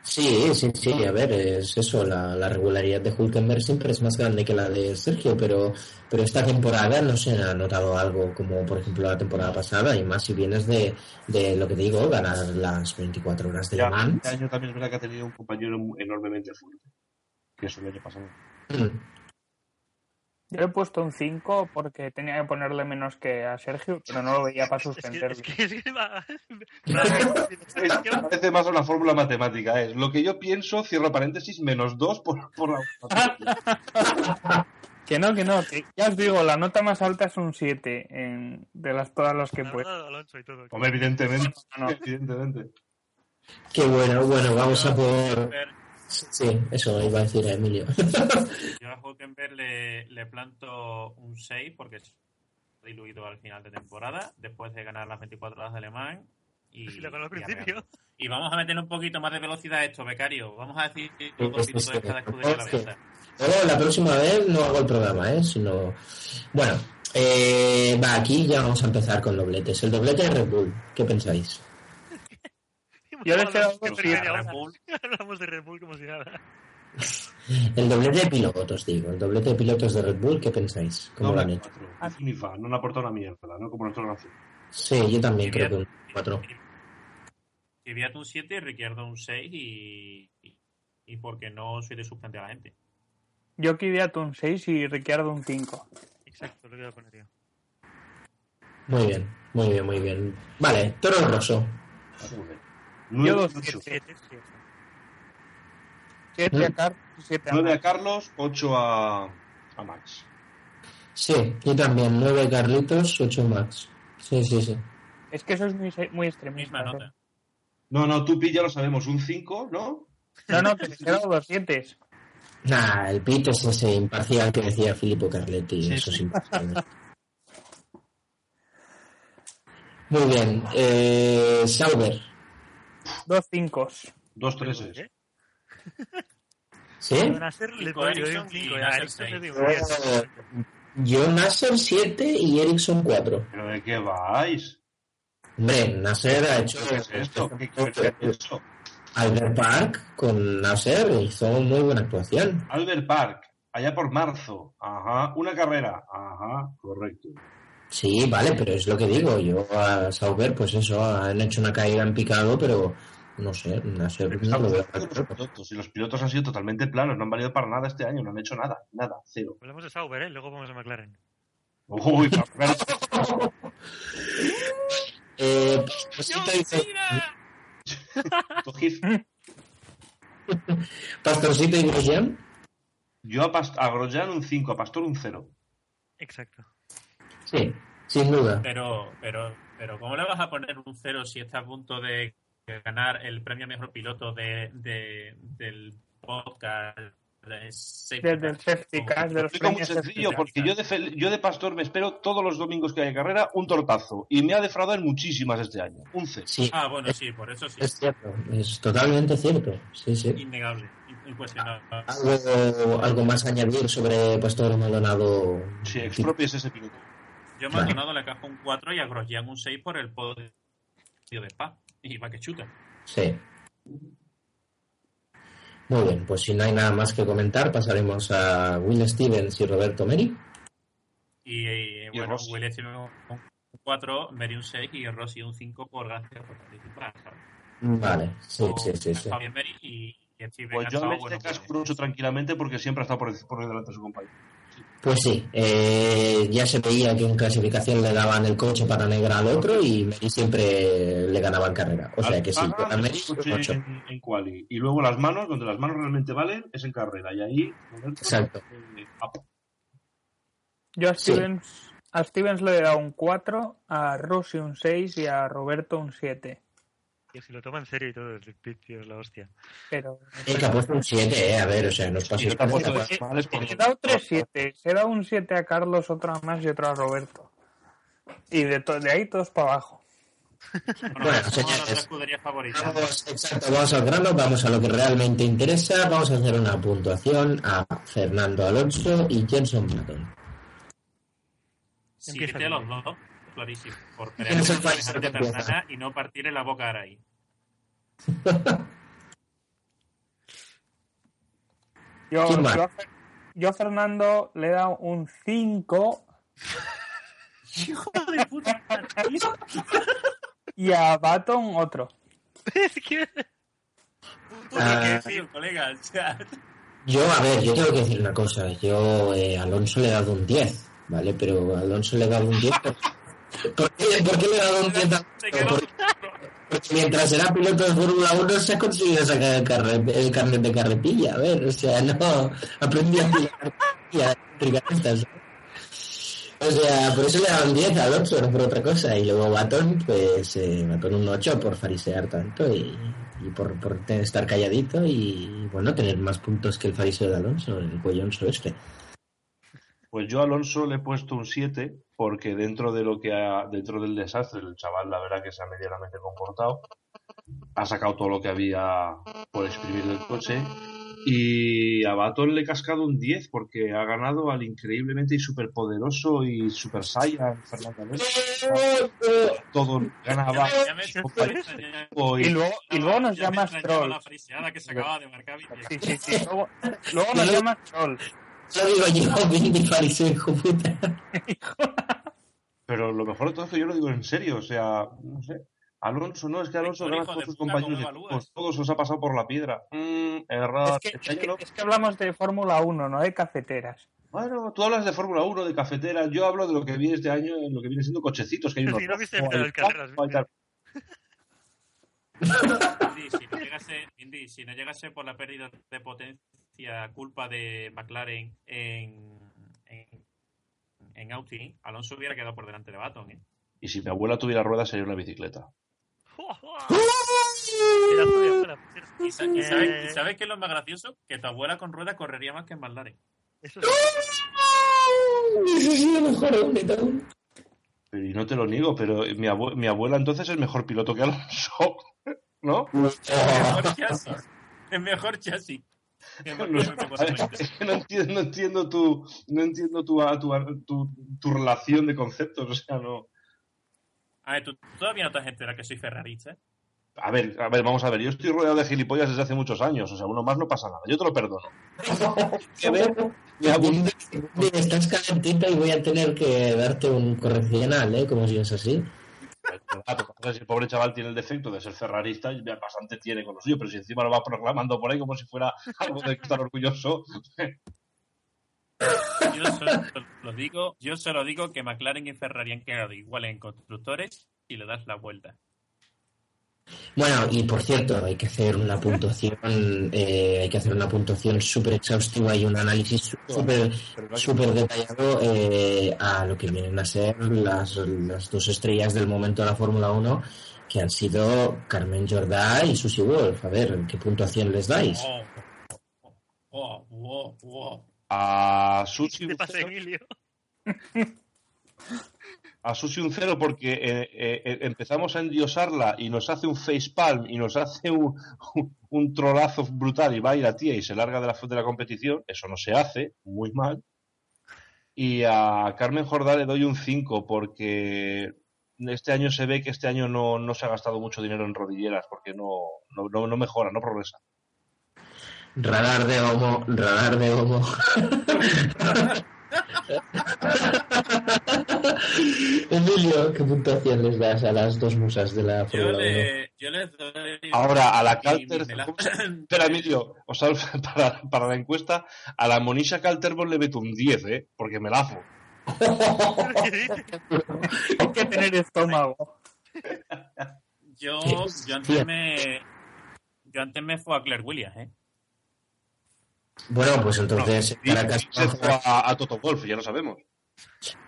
Sí, sí, sí, a ver, es eso, la, la regularidad de Hulkenberg siempre es más grande que la de Sergio, pero, pero esta temporada no se ha notado algo como por ejemplo la temporada pasada, y más si vienes de, de lo que digo, ganar las 24 horas de Le Mans. este año también es verdad que ha tenido un compañero enormemente fuerte. Que eso el año pasado. Mm. Yo le he puesto un 5 porque tenía que ponerle menos que a Sergio, pero no lo veía para Es que, suspenderlo. (laughs) es que, es que va. Es- parece más una fórmula matemática, es lo que yo pienso, cierro paréntesis, menos 2 por, por la... (laughs) Que no, que no, que ya os digo, la nota más alta es un 7 en, de las todas las que La puedo. Hombre, evidentemente, No, no. evidentemente. Qué bueno, bueno, vamos a por... Sí, eso iba a decir a Emilio. (laughs) Yo a Hulkenberg le, le planto un 6 porque ha diluido al final de temporada, después de ganar las 24 horas de Le Mans. Y, Si (laughs) lo ganó al y principio. vamos a meter un poquito más de velocidad a esto, becario. Vamos a decir Sí, sí, pilotos sí. de cada escudería a la vez. Luego, la próxima vez no hago el programa, ¿eh? Sino... Bueno, eh, va, aquí ya vamos a empezar con dobletes. El doblete de Red Bull, ¿qué pensáis? Yo le he echado Hablamos ahora. Bull. (laughs) Hablamos de Red Bull como si nada. (laughs) El doblete de pilotos, digo. El doblete de pilotos de Red Bull, ¿qué pensáis? ¿Cómo lo han hecho? cuatro. Ni fa, no han aportado una mierda, ¿no? Como nuestro Gran Sí, yo también creo que bien. un 4. Kvyat un 7 y Ricciardo un 6 y, y, y porque no soy de suspender a la gente. Yo Kvyat un 6 y Ricciardo un 5. Exacto, lo que iba a poner yo. Muy bien, muy bien, muy bien. Vale, Toro Rosso. Joder. Yo 9, dos 8. Siete, siete. 7 a 7 a 9 a Max. Carlos, 8 a, a Max. Sí, yo también. 9 Carlitos, 8 Max. Sí, sí, sí. Es que eso es muy, se- muy extremista. Misma ¿eh? nota. No, no, tú Pi, ya lo sabemos, un 5, ¿no? No, no, que me he quedado dos 7. Nah, el pit es ese imparcial que decía Filippo Carletti. Sí, eso es imparcial. Muy bien. Eh, Sauber. Dos 5. Dos treses. ¿Qué? ¿Sí? Yo a Nasser le Cinco doy un Ericsson 5 y y a Nasser Ericsson le seis. digo un 10. Yo Nasser 7 y Ericsson 4. ¿Pero de qué vais? Hombre, Nasser ha hecho ¿Qué es esto? ¿Qué qué es esto? Albert Park con Nasser hizo muy buena actuación. Albert Park, allá por marzo. Ajá, una carrera. Ajá, correcto. Sí, vale, pero es lo que digo. Yo a Sauber, pues eso, han hecho una caída en picado, pero no sé, no lo veo hablando de los pilotos, y los pilotos han sido totalmente planos, no han valido para nada este año, no han hecho nada, nada, cero. Hablamos de Sauber, ¿eh? Luego vamos a McLaren. Uy, pero- (laughs) Eh, (laughs) Cogid. (laughs) Pastorcito y Grosjean. Yo a, Past- a Grosjean un 5, a Pastor un 0. Exacto. Sí, sin duda. Pero, pero, pero, ¿cómo le vas a poner un cero si está a punto de ganar el premio mejor piloto de, de- del podcast? de Safety Desde el Car? safety car de los muy premios sencillo, porque yo de, Fel- yo de Pastor me espero todos los domingos que haya carrera un tortazo. Y me ha defraudado en muchísimas este año. Un C. Sí, Ah, bueno, sí, por eso sí. es cierto, es totalmente cierto. Sí, sí. Innegable, in- incuestionable. Algo, algo más a añadir sobre Pastor Maldonado. Sí, expropies ese piloto. Yo a Maldonado le cajo un 4 y a Grosjean un 6 por el podio de Spa. Y va que chuta. Sí. Muy bien, pues si no hay nada más que comentar, pasaremos a Will Stevens y Roberto Meri. Y, eh, Y bueno, Rossi. Will Stevens un 4, Mary un 6 y Rossi un 5 por gracias por participar. ¿sabes? Vale, sí, sí, sí, sí. Bien Mary y, y Pues yo estado Meri bueno, casco pues, mucho tranquilamente porque siempre ha estado por, por delante de su compañero. Pues sí, eh, ya se veía que en clasificación le daban el coche para negra al otro y Meri siempre le ganaba en carrera. O sea que sí, Ah, yo a Meri en, en quali. Y luego las manos, donde las manos realmente valen, es en carrera. Y ahí, Exacto. eh. Yo a Sí. Stevens, a Stevens le he dado un 4, a Rossi un 6 y a Roberto un 7. Y si lo toma en serio y todo, el tío, es la hostia. Pero El que ha puesto un 7, eh, a ver, o sea, nos Y paséis yo te apuesto por de chavales por he dado 3 7. Se he dado un 7 a Carlos, otro a más y otro a Roberto. Y de, to- de ahí todos para abajo. Bueno, señores. Vamos, exacto, vamos al grano, vamos a lo que realmente interesa. Vamos a hacer una puntuación a Fernando Alonso y Jenson Button. Siete Empieza los dos, clarísimo. Por ¿Quién crear es el una semejante ternana y no partirle la boca a ahí. (laughs) Yo, yo, yo a Fernando le he dado un 5 (laughs) ¡Hijo de puta! y a Baton otro. es que... Ah, colega. O sea, Yo, a ver, yo tengo que decir una cosa. Yo eh, Alonso le he dado un 10, ¿vale? Pero Alonso le he dado un 10. ¿Por, ¿por qué, por qué le he dado un 10 a se Alonso? quedó- Porque, porque mientras era piloto de Fórmula 1 se ha conseguido sacar el, carre- el carnet de carretilla. A ver, o sea, no aprendí a pillar carretilla eléctrica estas. O sea, por eso le un 10 a Alonso, no por otra cosa. Y luego Batón, pues eh, Batón un 8 por farisear tanto y, y por, por estar calladito y, bueno, tener más puntos que el fariseo de Alonso, el cuellonso este. Pues yo a Alonso le he puesto un 7 porque dentro de lo que ha, dentro del desastre, el chaval la verdad que se ha medianamente comportado, ha sacado todo lo que había por exprimir del coche y a Baton le he cascado un 10 porque ha ganado al increíblemente y superpoderoso y super saiyan Fernando Alonso. Todo me- ya- Y luego, y luego nos llamas troll. la que se acababa de marcar. Sí, sí, sí. Luego, luego nos llamas troll. Lo digo yo, (laughs) Vinny fariseo, hijo puta. Pero lo mejor de todo es que yo lo digo en serio, o sea, no sé. Alonso, no, es que Alonso gana con sus compañeros de ¿cómo equipo, evalúas? todos os ha pasado por la piedra. Mm, error. Es que, Este es, que, no. es que hablamos de Fórmula 1, no de cafeteras. Bueno, tú hablas de Fórmula 1, de cafeteras, yo hablo de lo que viene este año, lo que viene siendo cochecitos, que hay unos Si no viste hay las carreras, blancos, hay tal. (laughs) Indy, si no llegase, Indy, si no llegase por la pérdida de potencia culpa de McLaren en, en, en Austin, Alonso hubiera quedado por delante de Baton. ¿eh? Y si mi abuela tuviera ruedas sería una bicicleta. ¿Y, sa- y sabes, qué es lo más gracioso? Que tu abuela con ruedas correría más que en McLaren. Eso sí. Eso sí, mejor y no te lo niego, pero mi, abue- mi abuela entonces es mejor piloto que Alonso. (laughs) ¿No? El mejor chasis. El mejor chasis. No, mejor chasis. es que no entiendo, no entiendo tu, no entiendo tu, tu, tu, tu relación de conceptos, o sea, no. A ver, tú todavía no te has enterado que soy ferrarista. A ver, a ver, vamos a ver, yo estoy rodeado de gilipollas desde hace muchos años, o sea, uno más no pasa nada, yo te lo perdono. (laughs) A ver, Dime, estás calentita y voy a tener que darte un correccional, ¿eh? Como si es así. Si el pobre chaval tiene el defecto de ser ferrarista, ya bastante tiene con lo suyo, pero si encima lo va proclamando por ahí como si fuera algo de estar orgulloso, Yo solo lo digo, yo solo digo que McLaren y Ferrari han quedado iguales en constructores y le das la vuelta. Bueno, y por cierto, hay que hacer una puntuación, eh, hay que hacer una puntuación súper exhaustiva y un análisis súper súper detallado eh, a lo que vienen a ser las, las dos estrellas del momento de la Fórmula 1, que han sido Carmen Jordá y Susie Wolf. A ver, ¿qué puntuación les dais? Oh, oh, oh, oh. a Susi ¿Qué pasa, Emilio? (laughs) a Susi un cero porque eh, eh, eh, empezamos a endiosarla y nos hace un facepalm y nos hace un, un, un trolazo brutal y va a ir a tía y se larga de la, de la competición, eso no se hace, muy mal. Y a Carmen Jordá le doy un 5 porque este año se ve que este año no, no se ha gastado mucho dinero en rodilleras porque no, no, no, no mejora, no progresa. Radar de homo, radar de homo. (laughs) (laughs) Emilio, ¿qué puntuación les das a las dos musas de la Yo, Fórmula 1? le, yo les doy. Ahora, a la Calter, y me la- ¿cómo se- Espera, Emilio, o sea, (laughs) para, para la encuesta, a la Monisha Calterbol le meto un 10, ¿eh? Porque me lafo. (laughs) Hay que tener estómago. Yo, yo antes me. Yo antes me fue a Claire Williams, ¿eh? Bueno, pues entonces Caracas, Se fue a, a Toto Golf, ya lo sabemos.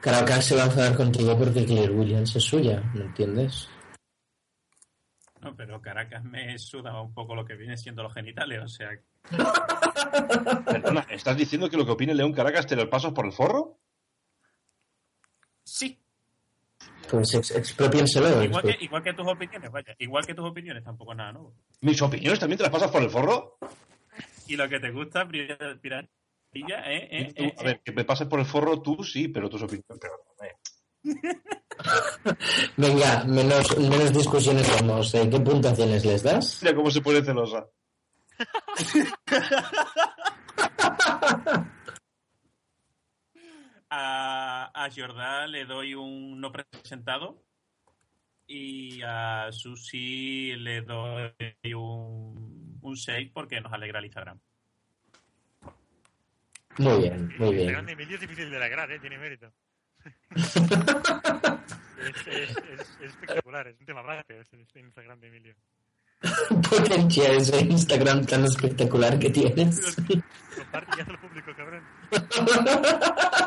Caracas se va a enfadar contigo porque Claire Williams es suya, ¿me entiendes? No, pero Caracas me suda un poco lo que viene siendo los genitales, o sea. Perdona, ¿estás diciendo que lo que opine León Caracas te lo pasas por el forro? Sí, Pues ex expropiénselo. igual que, igual que tus opiniones, vaya. Igual que tus opiniones, tampoco es nada nuevo. ¿Mis opiniones también te las pasas por el forro? Y lo que te gusta, pir- piratilla, ¿eh? ¿eh? Tú, ¿eh? a ver, que me pases por el forro tú sí, pero tus opiniones... (laughs) Venga, menos, menos discusiones vamos. ¿eh? ¿Qué puntuaciones les das? Mira cómo se pone celosa. (laughs) A, a Jordá le doy un no presentado. Y a Susi le doy un, un 6 porque nos alegra el Instagram. Muy bien, muy El bien. grande Emilio es difícil de lograr, ¿eh? Tiene mérito. (laughs) es, es, es, es espectacular, es un tema aparte este este Instagram de Emilio. Potencia ese Instagram tan espectacular que tienes. Comparte y hazlo público, cabrón. (laughs)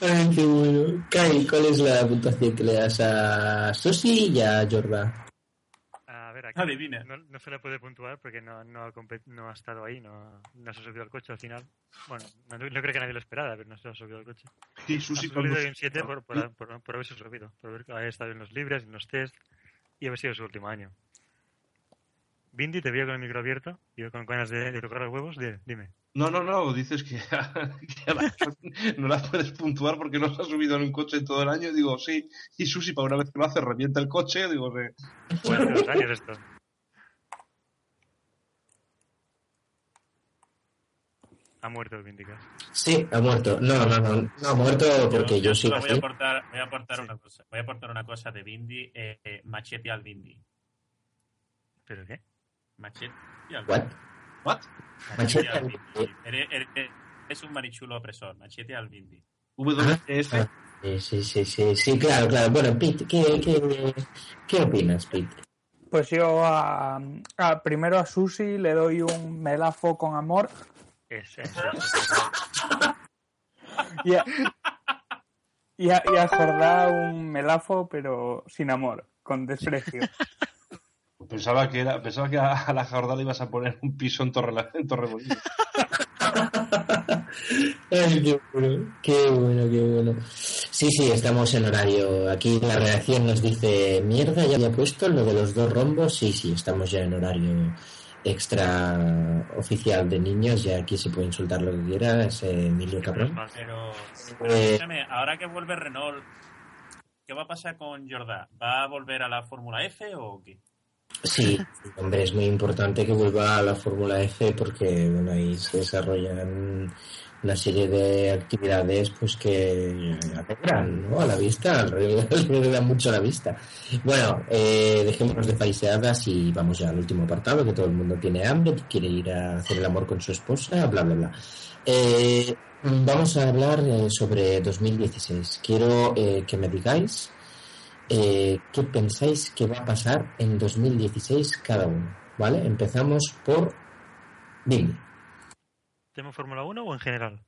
Ay, qué bueno. Kai, ¿cuál es la puntuación que le das a Susi y a Jorda? Ver, aquí Adivina. no, no se le puede puntuar porque no, no, ha, no ha estado ahí, no, no se ha subido al coche al final. Bueno, no, no creo que nadie lo esperara, pero no se ha subido al coche. Ha Susi subido cuando- un 7 por, por, por, por haberse subido, por haber, haber estado en los libres, en los test y haber sido su último año. Bindi, te veo con el micro abierto y con ganas de, de tocar los huevos. Di- Dime. No, no, no, dices que, (laughs) que la- (laughs) no las puedes puntuar porque no se ha subido en un coche todo el año. Digo, sí. Y Susi, para una vez que lo hace, revienta el coche. Digo, sí. Fue hace dos años esto. Ha muerto Vindicas. Sí, ha muerto. No, no, no. No ha muerto porque yo, sí. voy a aportar, voy a aportar una cosa. Voy a aportar una cosa de Bindi, eh, eh, machete al Bindi. ¿Pero qué? Machete al What? Bindi. ¿What? Machete Machete al al Bindi. Eres, eres- es un marichulo opresor. Machete al Bindi. WS. Ah, Sí, sí, sí, sí, sí, claro, claro. Bueno, Pete, ¿qué, qué, qué opinas, Pete? Pues yo a, a- primero a Susi le doy un melafo con amor Es, es- es- (laughs) y a, y a, y a Jordá un melafo pero sin amor, con desprecio. (laughs) Pensaba que era, pensaba que a, a la Jordá le ibas a poner un piso en Torre, en Torremolinos. (laughs) Ay, qué bueno, qué bueno, qué bueno. Sí, sí, estamos en horario. Aquí la redacción nos dice, mierda, ya había puesto lo de los dos rombos. Sí, sí, estamos ya en horario extra oficial de niños. Ya aquí se puede insultar lo que quiera. Es eh, Emilio Cabrón. Pero, Eh, escúchame, ahora que vuelve Renault, ¿qué va a pasar con Jordá? ¿Va a volver a la Fórmula F o qué? Sí, hombre, es muy importante que vuelva a la Fórmula F porque bueno, ahí se desarrollan una serie de actividades pues que alegran ¿no? a la vista, alegran (laughs) mucho a la vista. Bueno, eh, dejémonos de faiseadas y vamos ya al último apartado, que todo el mundo tiene hambre, quiere ir a hacer el amor con su esposa, bla, bla, bla. Eh, vamos a hablar eh, sobre 2016. Quiero eh, que me digáis eh, qué pensáis que va a pasar en 2016 cada uno, ¿vale? Empezamos por Billy. ¿Tema Fórmula 1 o en general?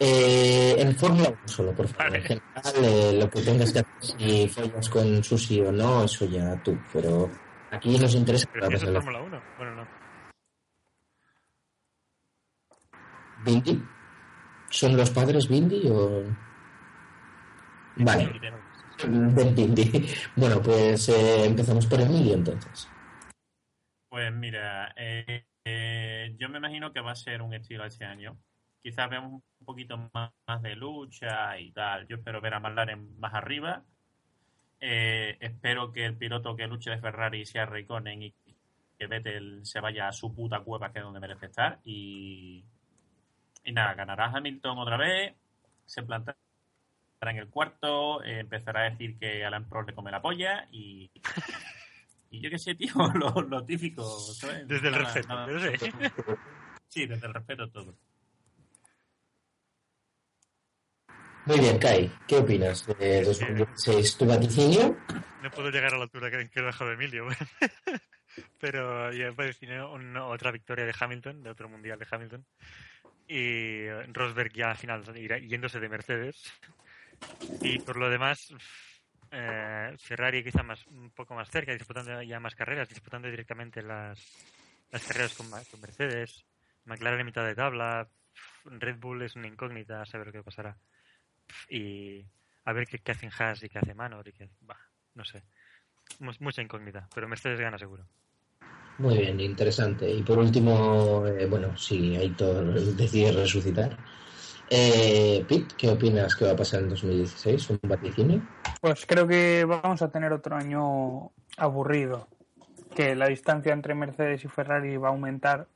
Eh, en Fórmula 1 solo, por favor. Vale. En general, eh, lo que tengas que hacer, si follas con Susi o no, eso ya tú. Pero aquí nos interesa ¿Pero es. Fórmula 1? Bueno, no. ¿Bindi? ¿Son los padres Bindi o...? Vale. (laughs) Bueno, pues eh, empezamos por Emilio entonces. Pues mira, eh, eh, yo me imagino que va a ser un estilo este año. Quizás veamos un poquito más, de lucha y tal. Yo espero ver a McLaren más arriba. Espero que el piloto que luche de Ferrari sea Raikkonen y que Vettel se vaya a su puta cueva, que es donde merece estar. Y, y nada, ganará Hamilton otra vez. Se plantará en el cuarto. eh, empezará a decir que Alan Prost le come la polla. Y, (laughs) y yo qué sé, tío, (laughs) lo, lo típico. ¿sabes? Desde el Nada- respeto, nada- pero sí. (laughs) Sí, desde el respeto todo. Muy bien, Kai, ¿qué opinas de 2016? ¿Tu vaticinio? No puedo llegar a la altura que, que he dejado de Emilio. Pero yo vaticinio una- otra victoria de Hamilton, de otro mundial de Hamilton. Y Rosberg ya al final irá- yéndose de Mercedes. Y por lo demás, eh, Ferrari quizá más, un poco más cerca, disputando ya más carreras, disputando directamente las, las carreras con, Mercedes. McLaren en mitad de tabla. Red Bull es una incógnita, a saber qué pasará. Y a ver qué, qué hacen Haas y qué hace Manor y qué... Bah, no sé. Mu- Mucha incógnita, pero Mercedes gana seguro. Muy bien, interesante. Y por último, eh, bueno, si Aitor decide resucitar. Eh, Pete, ¿qué opinas que va a pasar en 2016? ¿Un vaticinio? Pues creo que vamos a tener otro año aburrido, que la distancia entre Mercedes y Ferrari va a aumentar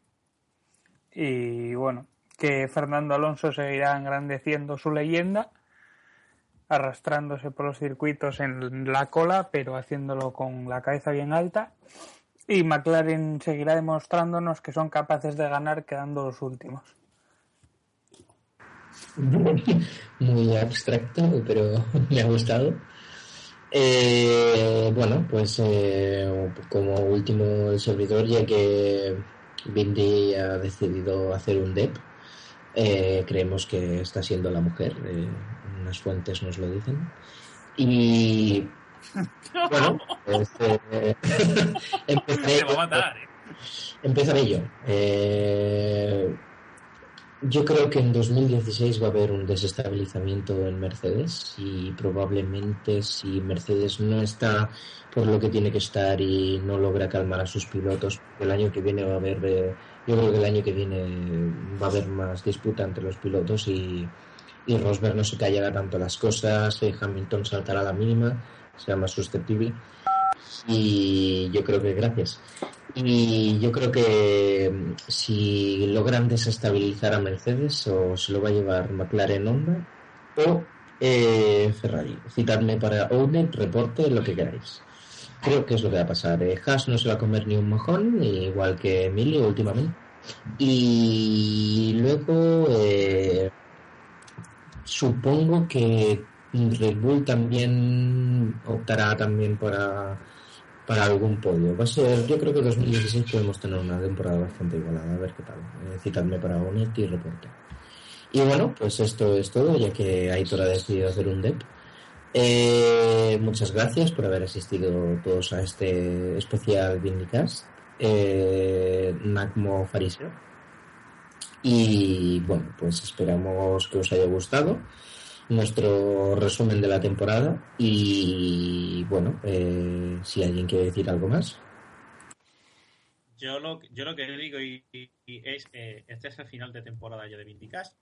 y bueno, que Fernando Alonso seguirá engrandeciendo su leyenda, arrastrándose por los circuitos en la cola, pero haciéndolo con la cabeza bien alta. Y McLaren seguirá demostrándonos que son capaces de ganar quedando los últimos. (laughs) Muy abstracto, pero (laughs) me ha gustado. Eh, bueno, pues eh, como último servidor, ya que Bindi ha decidido hacer un DEP, eh, creemos que está siendo la mujer, unas fuentes nos lo dicen. Y (laughs) bueno, pues, empezaré, ¿eh? empezaré yo. Yo creo que en 2016 va a haber un desestabilizamiento en Mercedes y probablemente si Mercedes no está por lo que tiene que estar y no logra calmar a sus pilotos, el año que viene va a haber, eh, yo creo que el año que viene va a haber más disputa entre los pilotos y, y Rosberg no se callará tanto las cosas, eh, Hamilton saltará a la mínima, será más susceptible y yo creo que gracias. Y yo creo que mm, si logran desestabilizar a Mercedes o se lo va a llevar McLaren Honda o eh, Ferrari. Citadme para Owner, reporte, lo que queráis. Creo que es lo que va a pasar. Eh, Haas no se va a comer ni un mojón, igual que Emilio últimamente. Y luego eh, supongo que Red Bull también optará también para para algún podio. Va a ser, yo creo que 2016 podemos tener una temporada bastante igualada, a ver qué tal. Eh, citadme para un y reporte. Y bueno, pues esto es todo, ya que Aitor ha decidido hacer un DEP. Eh, muchas gracias por haber asistido todos a este especial Vindicast. Eh, Nacmo Fariseo. Y bueno, pues esperamos que os haya gustado nuestro resumen de la temporada. Y bueno, eh, si alguien quiere decir algo más. Yo lo, yo lo que digo es, eh, este es el final de temporada ya de Vindicast,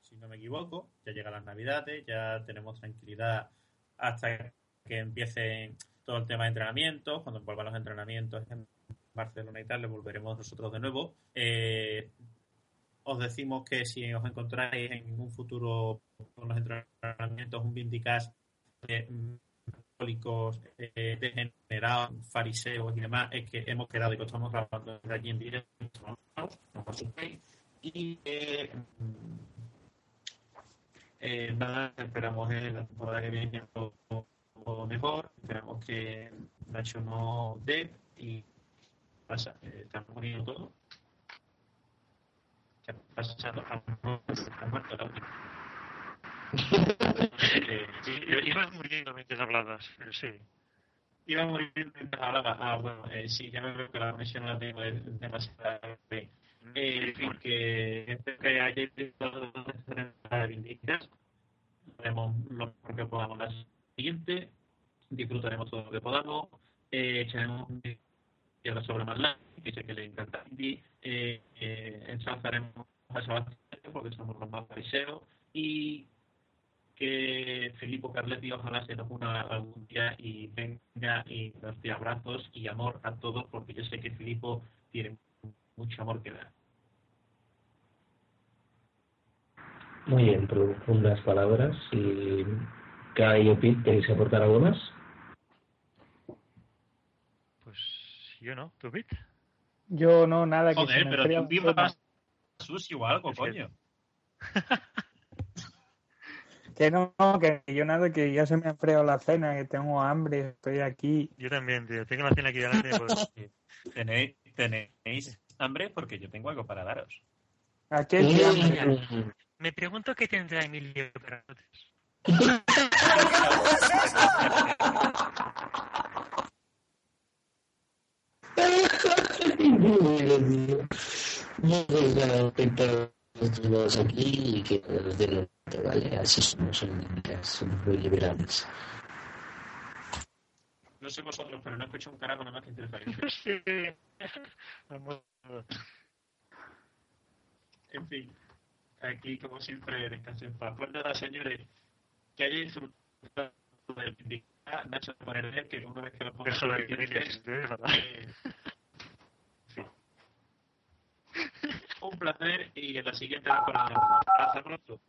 si no me equivoco, ya llegan las navidades, ya tenemos tranquilidad hasta que empiece todo el tema de entrenamientos, cuando vuelvan los entrenamientos en Barcelona y tal, le volveremos nosotros de nuevo. Eh, os decimos que si os encontráis en un futuro con los entrenamientos, un Vindicast católicos, eh, degenerados, fariseos y demás, es que hemos quedado y estamos grabando desde allí en directo, no os. Y eh, mm, eh, nada, esperamos en la temporada que viene todo mejor, esperamos que Nacho no dé y pasa, eh, estamos poniendo todo. ¿Qué ha pasado? Ha muerto la última. Eh, Sí, ibas muriendo mientras hablabas, pero sí. Iba a morir mientras hablaba. Ah, bueno, eh, sí, ya me veo que la conexión la tengo de- demasiado bien. Eh, en fin, que espero que hayáis temporada de Vindictas. Haremos lo mejor que podamos la siguiente. Disfrutaremos todo lo que podamos. Eh, echaremos un tierra sobre más larga, que le encanta Indy. Eh, eh, ensalzaremos a Sebastián porque somos los más fariseos. Y que Filippo Carletti ojalá se nos una algún día y venga y nos dé abrazos y amor a todos porque yo sé que Filippo tiene mucho amor que dar. Muy bien, profundas palabras. Y Kai o Pete, ¿queréis aportar algo más? Pues yo no, ¿tú, Pete? Yo no, nada que se Joder, me pero enfría tú sushi o algo, Es coño. (laughs) Que no, que yo nada, que ya se me ha enfriado la cena, que tengo hambre, estoy aquí. Yo también, tío. Tengo la cena aquí delante. (laughs) Pues, ¿Tenéis, tenéis hambre porque yo tengo algo para daros. ¿A qué hambre? Me pregunto qué tendrá Emilio para nosotros. (laughs) Muchas ganas de estar todos aquí y que den un rato, ¿vale? Así somos somos muy liberales. No sé vosotros, pero no escucho un carajo nada más que. Sí. En fin, aquí como siempre descansen en paz. Pues nada, señores, que hayáis disfrutado del. Nacho de poner que una vez que lo pongas Eso de en Emilio, inglés, sí, es verdad. Eh, en fin. Un placer y en la siguiente temporada. Hasta pronto.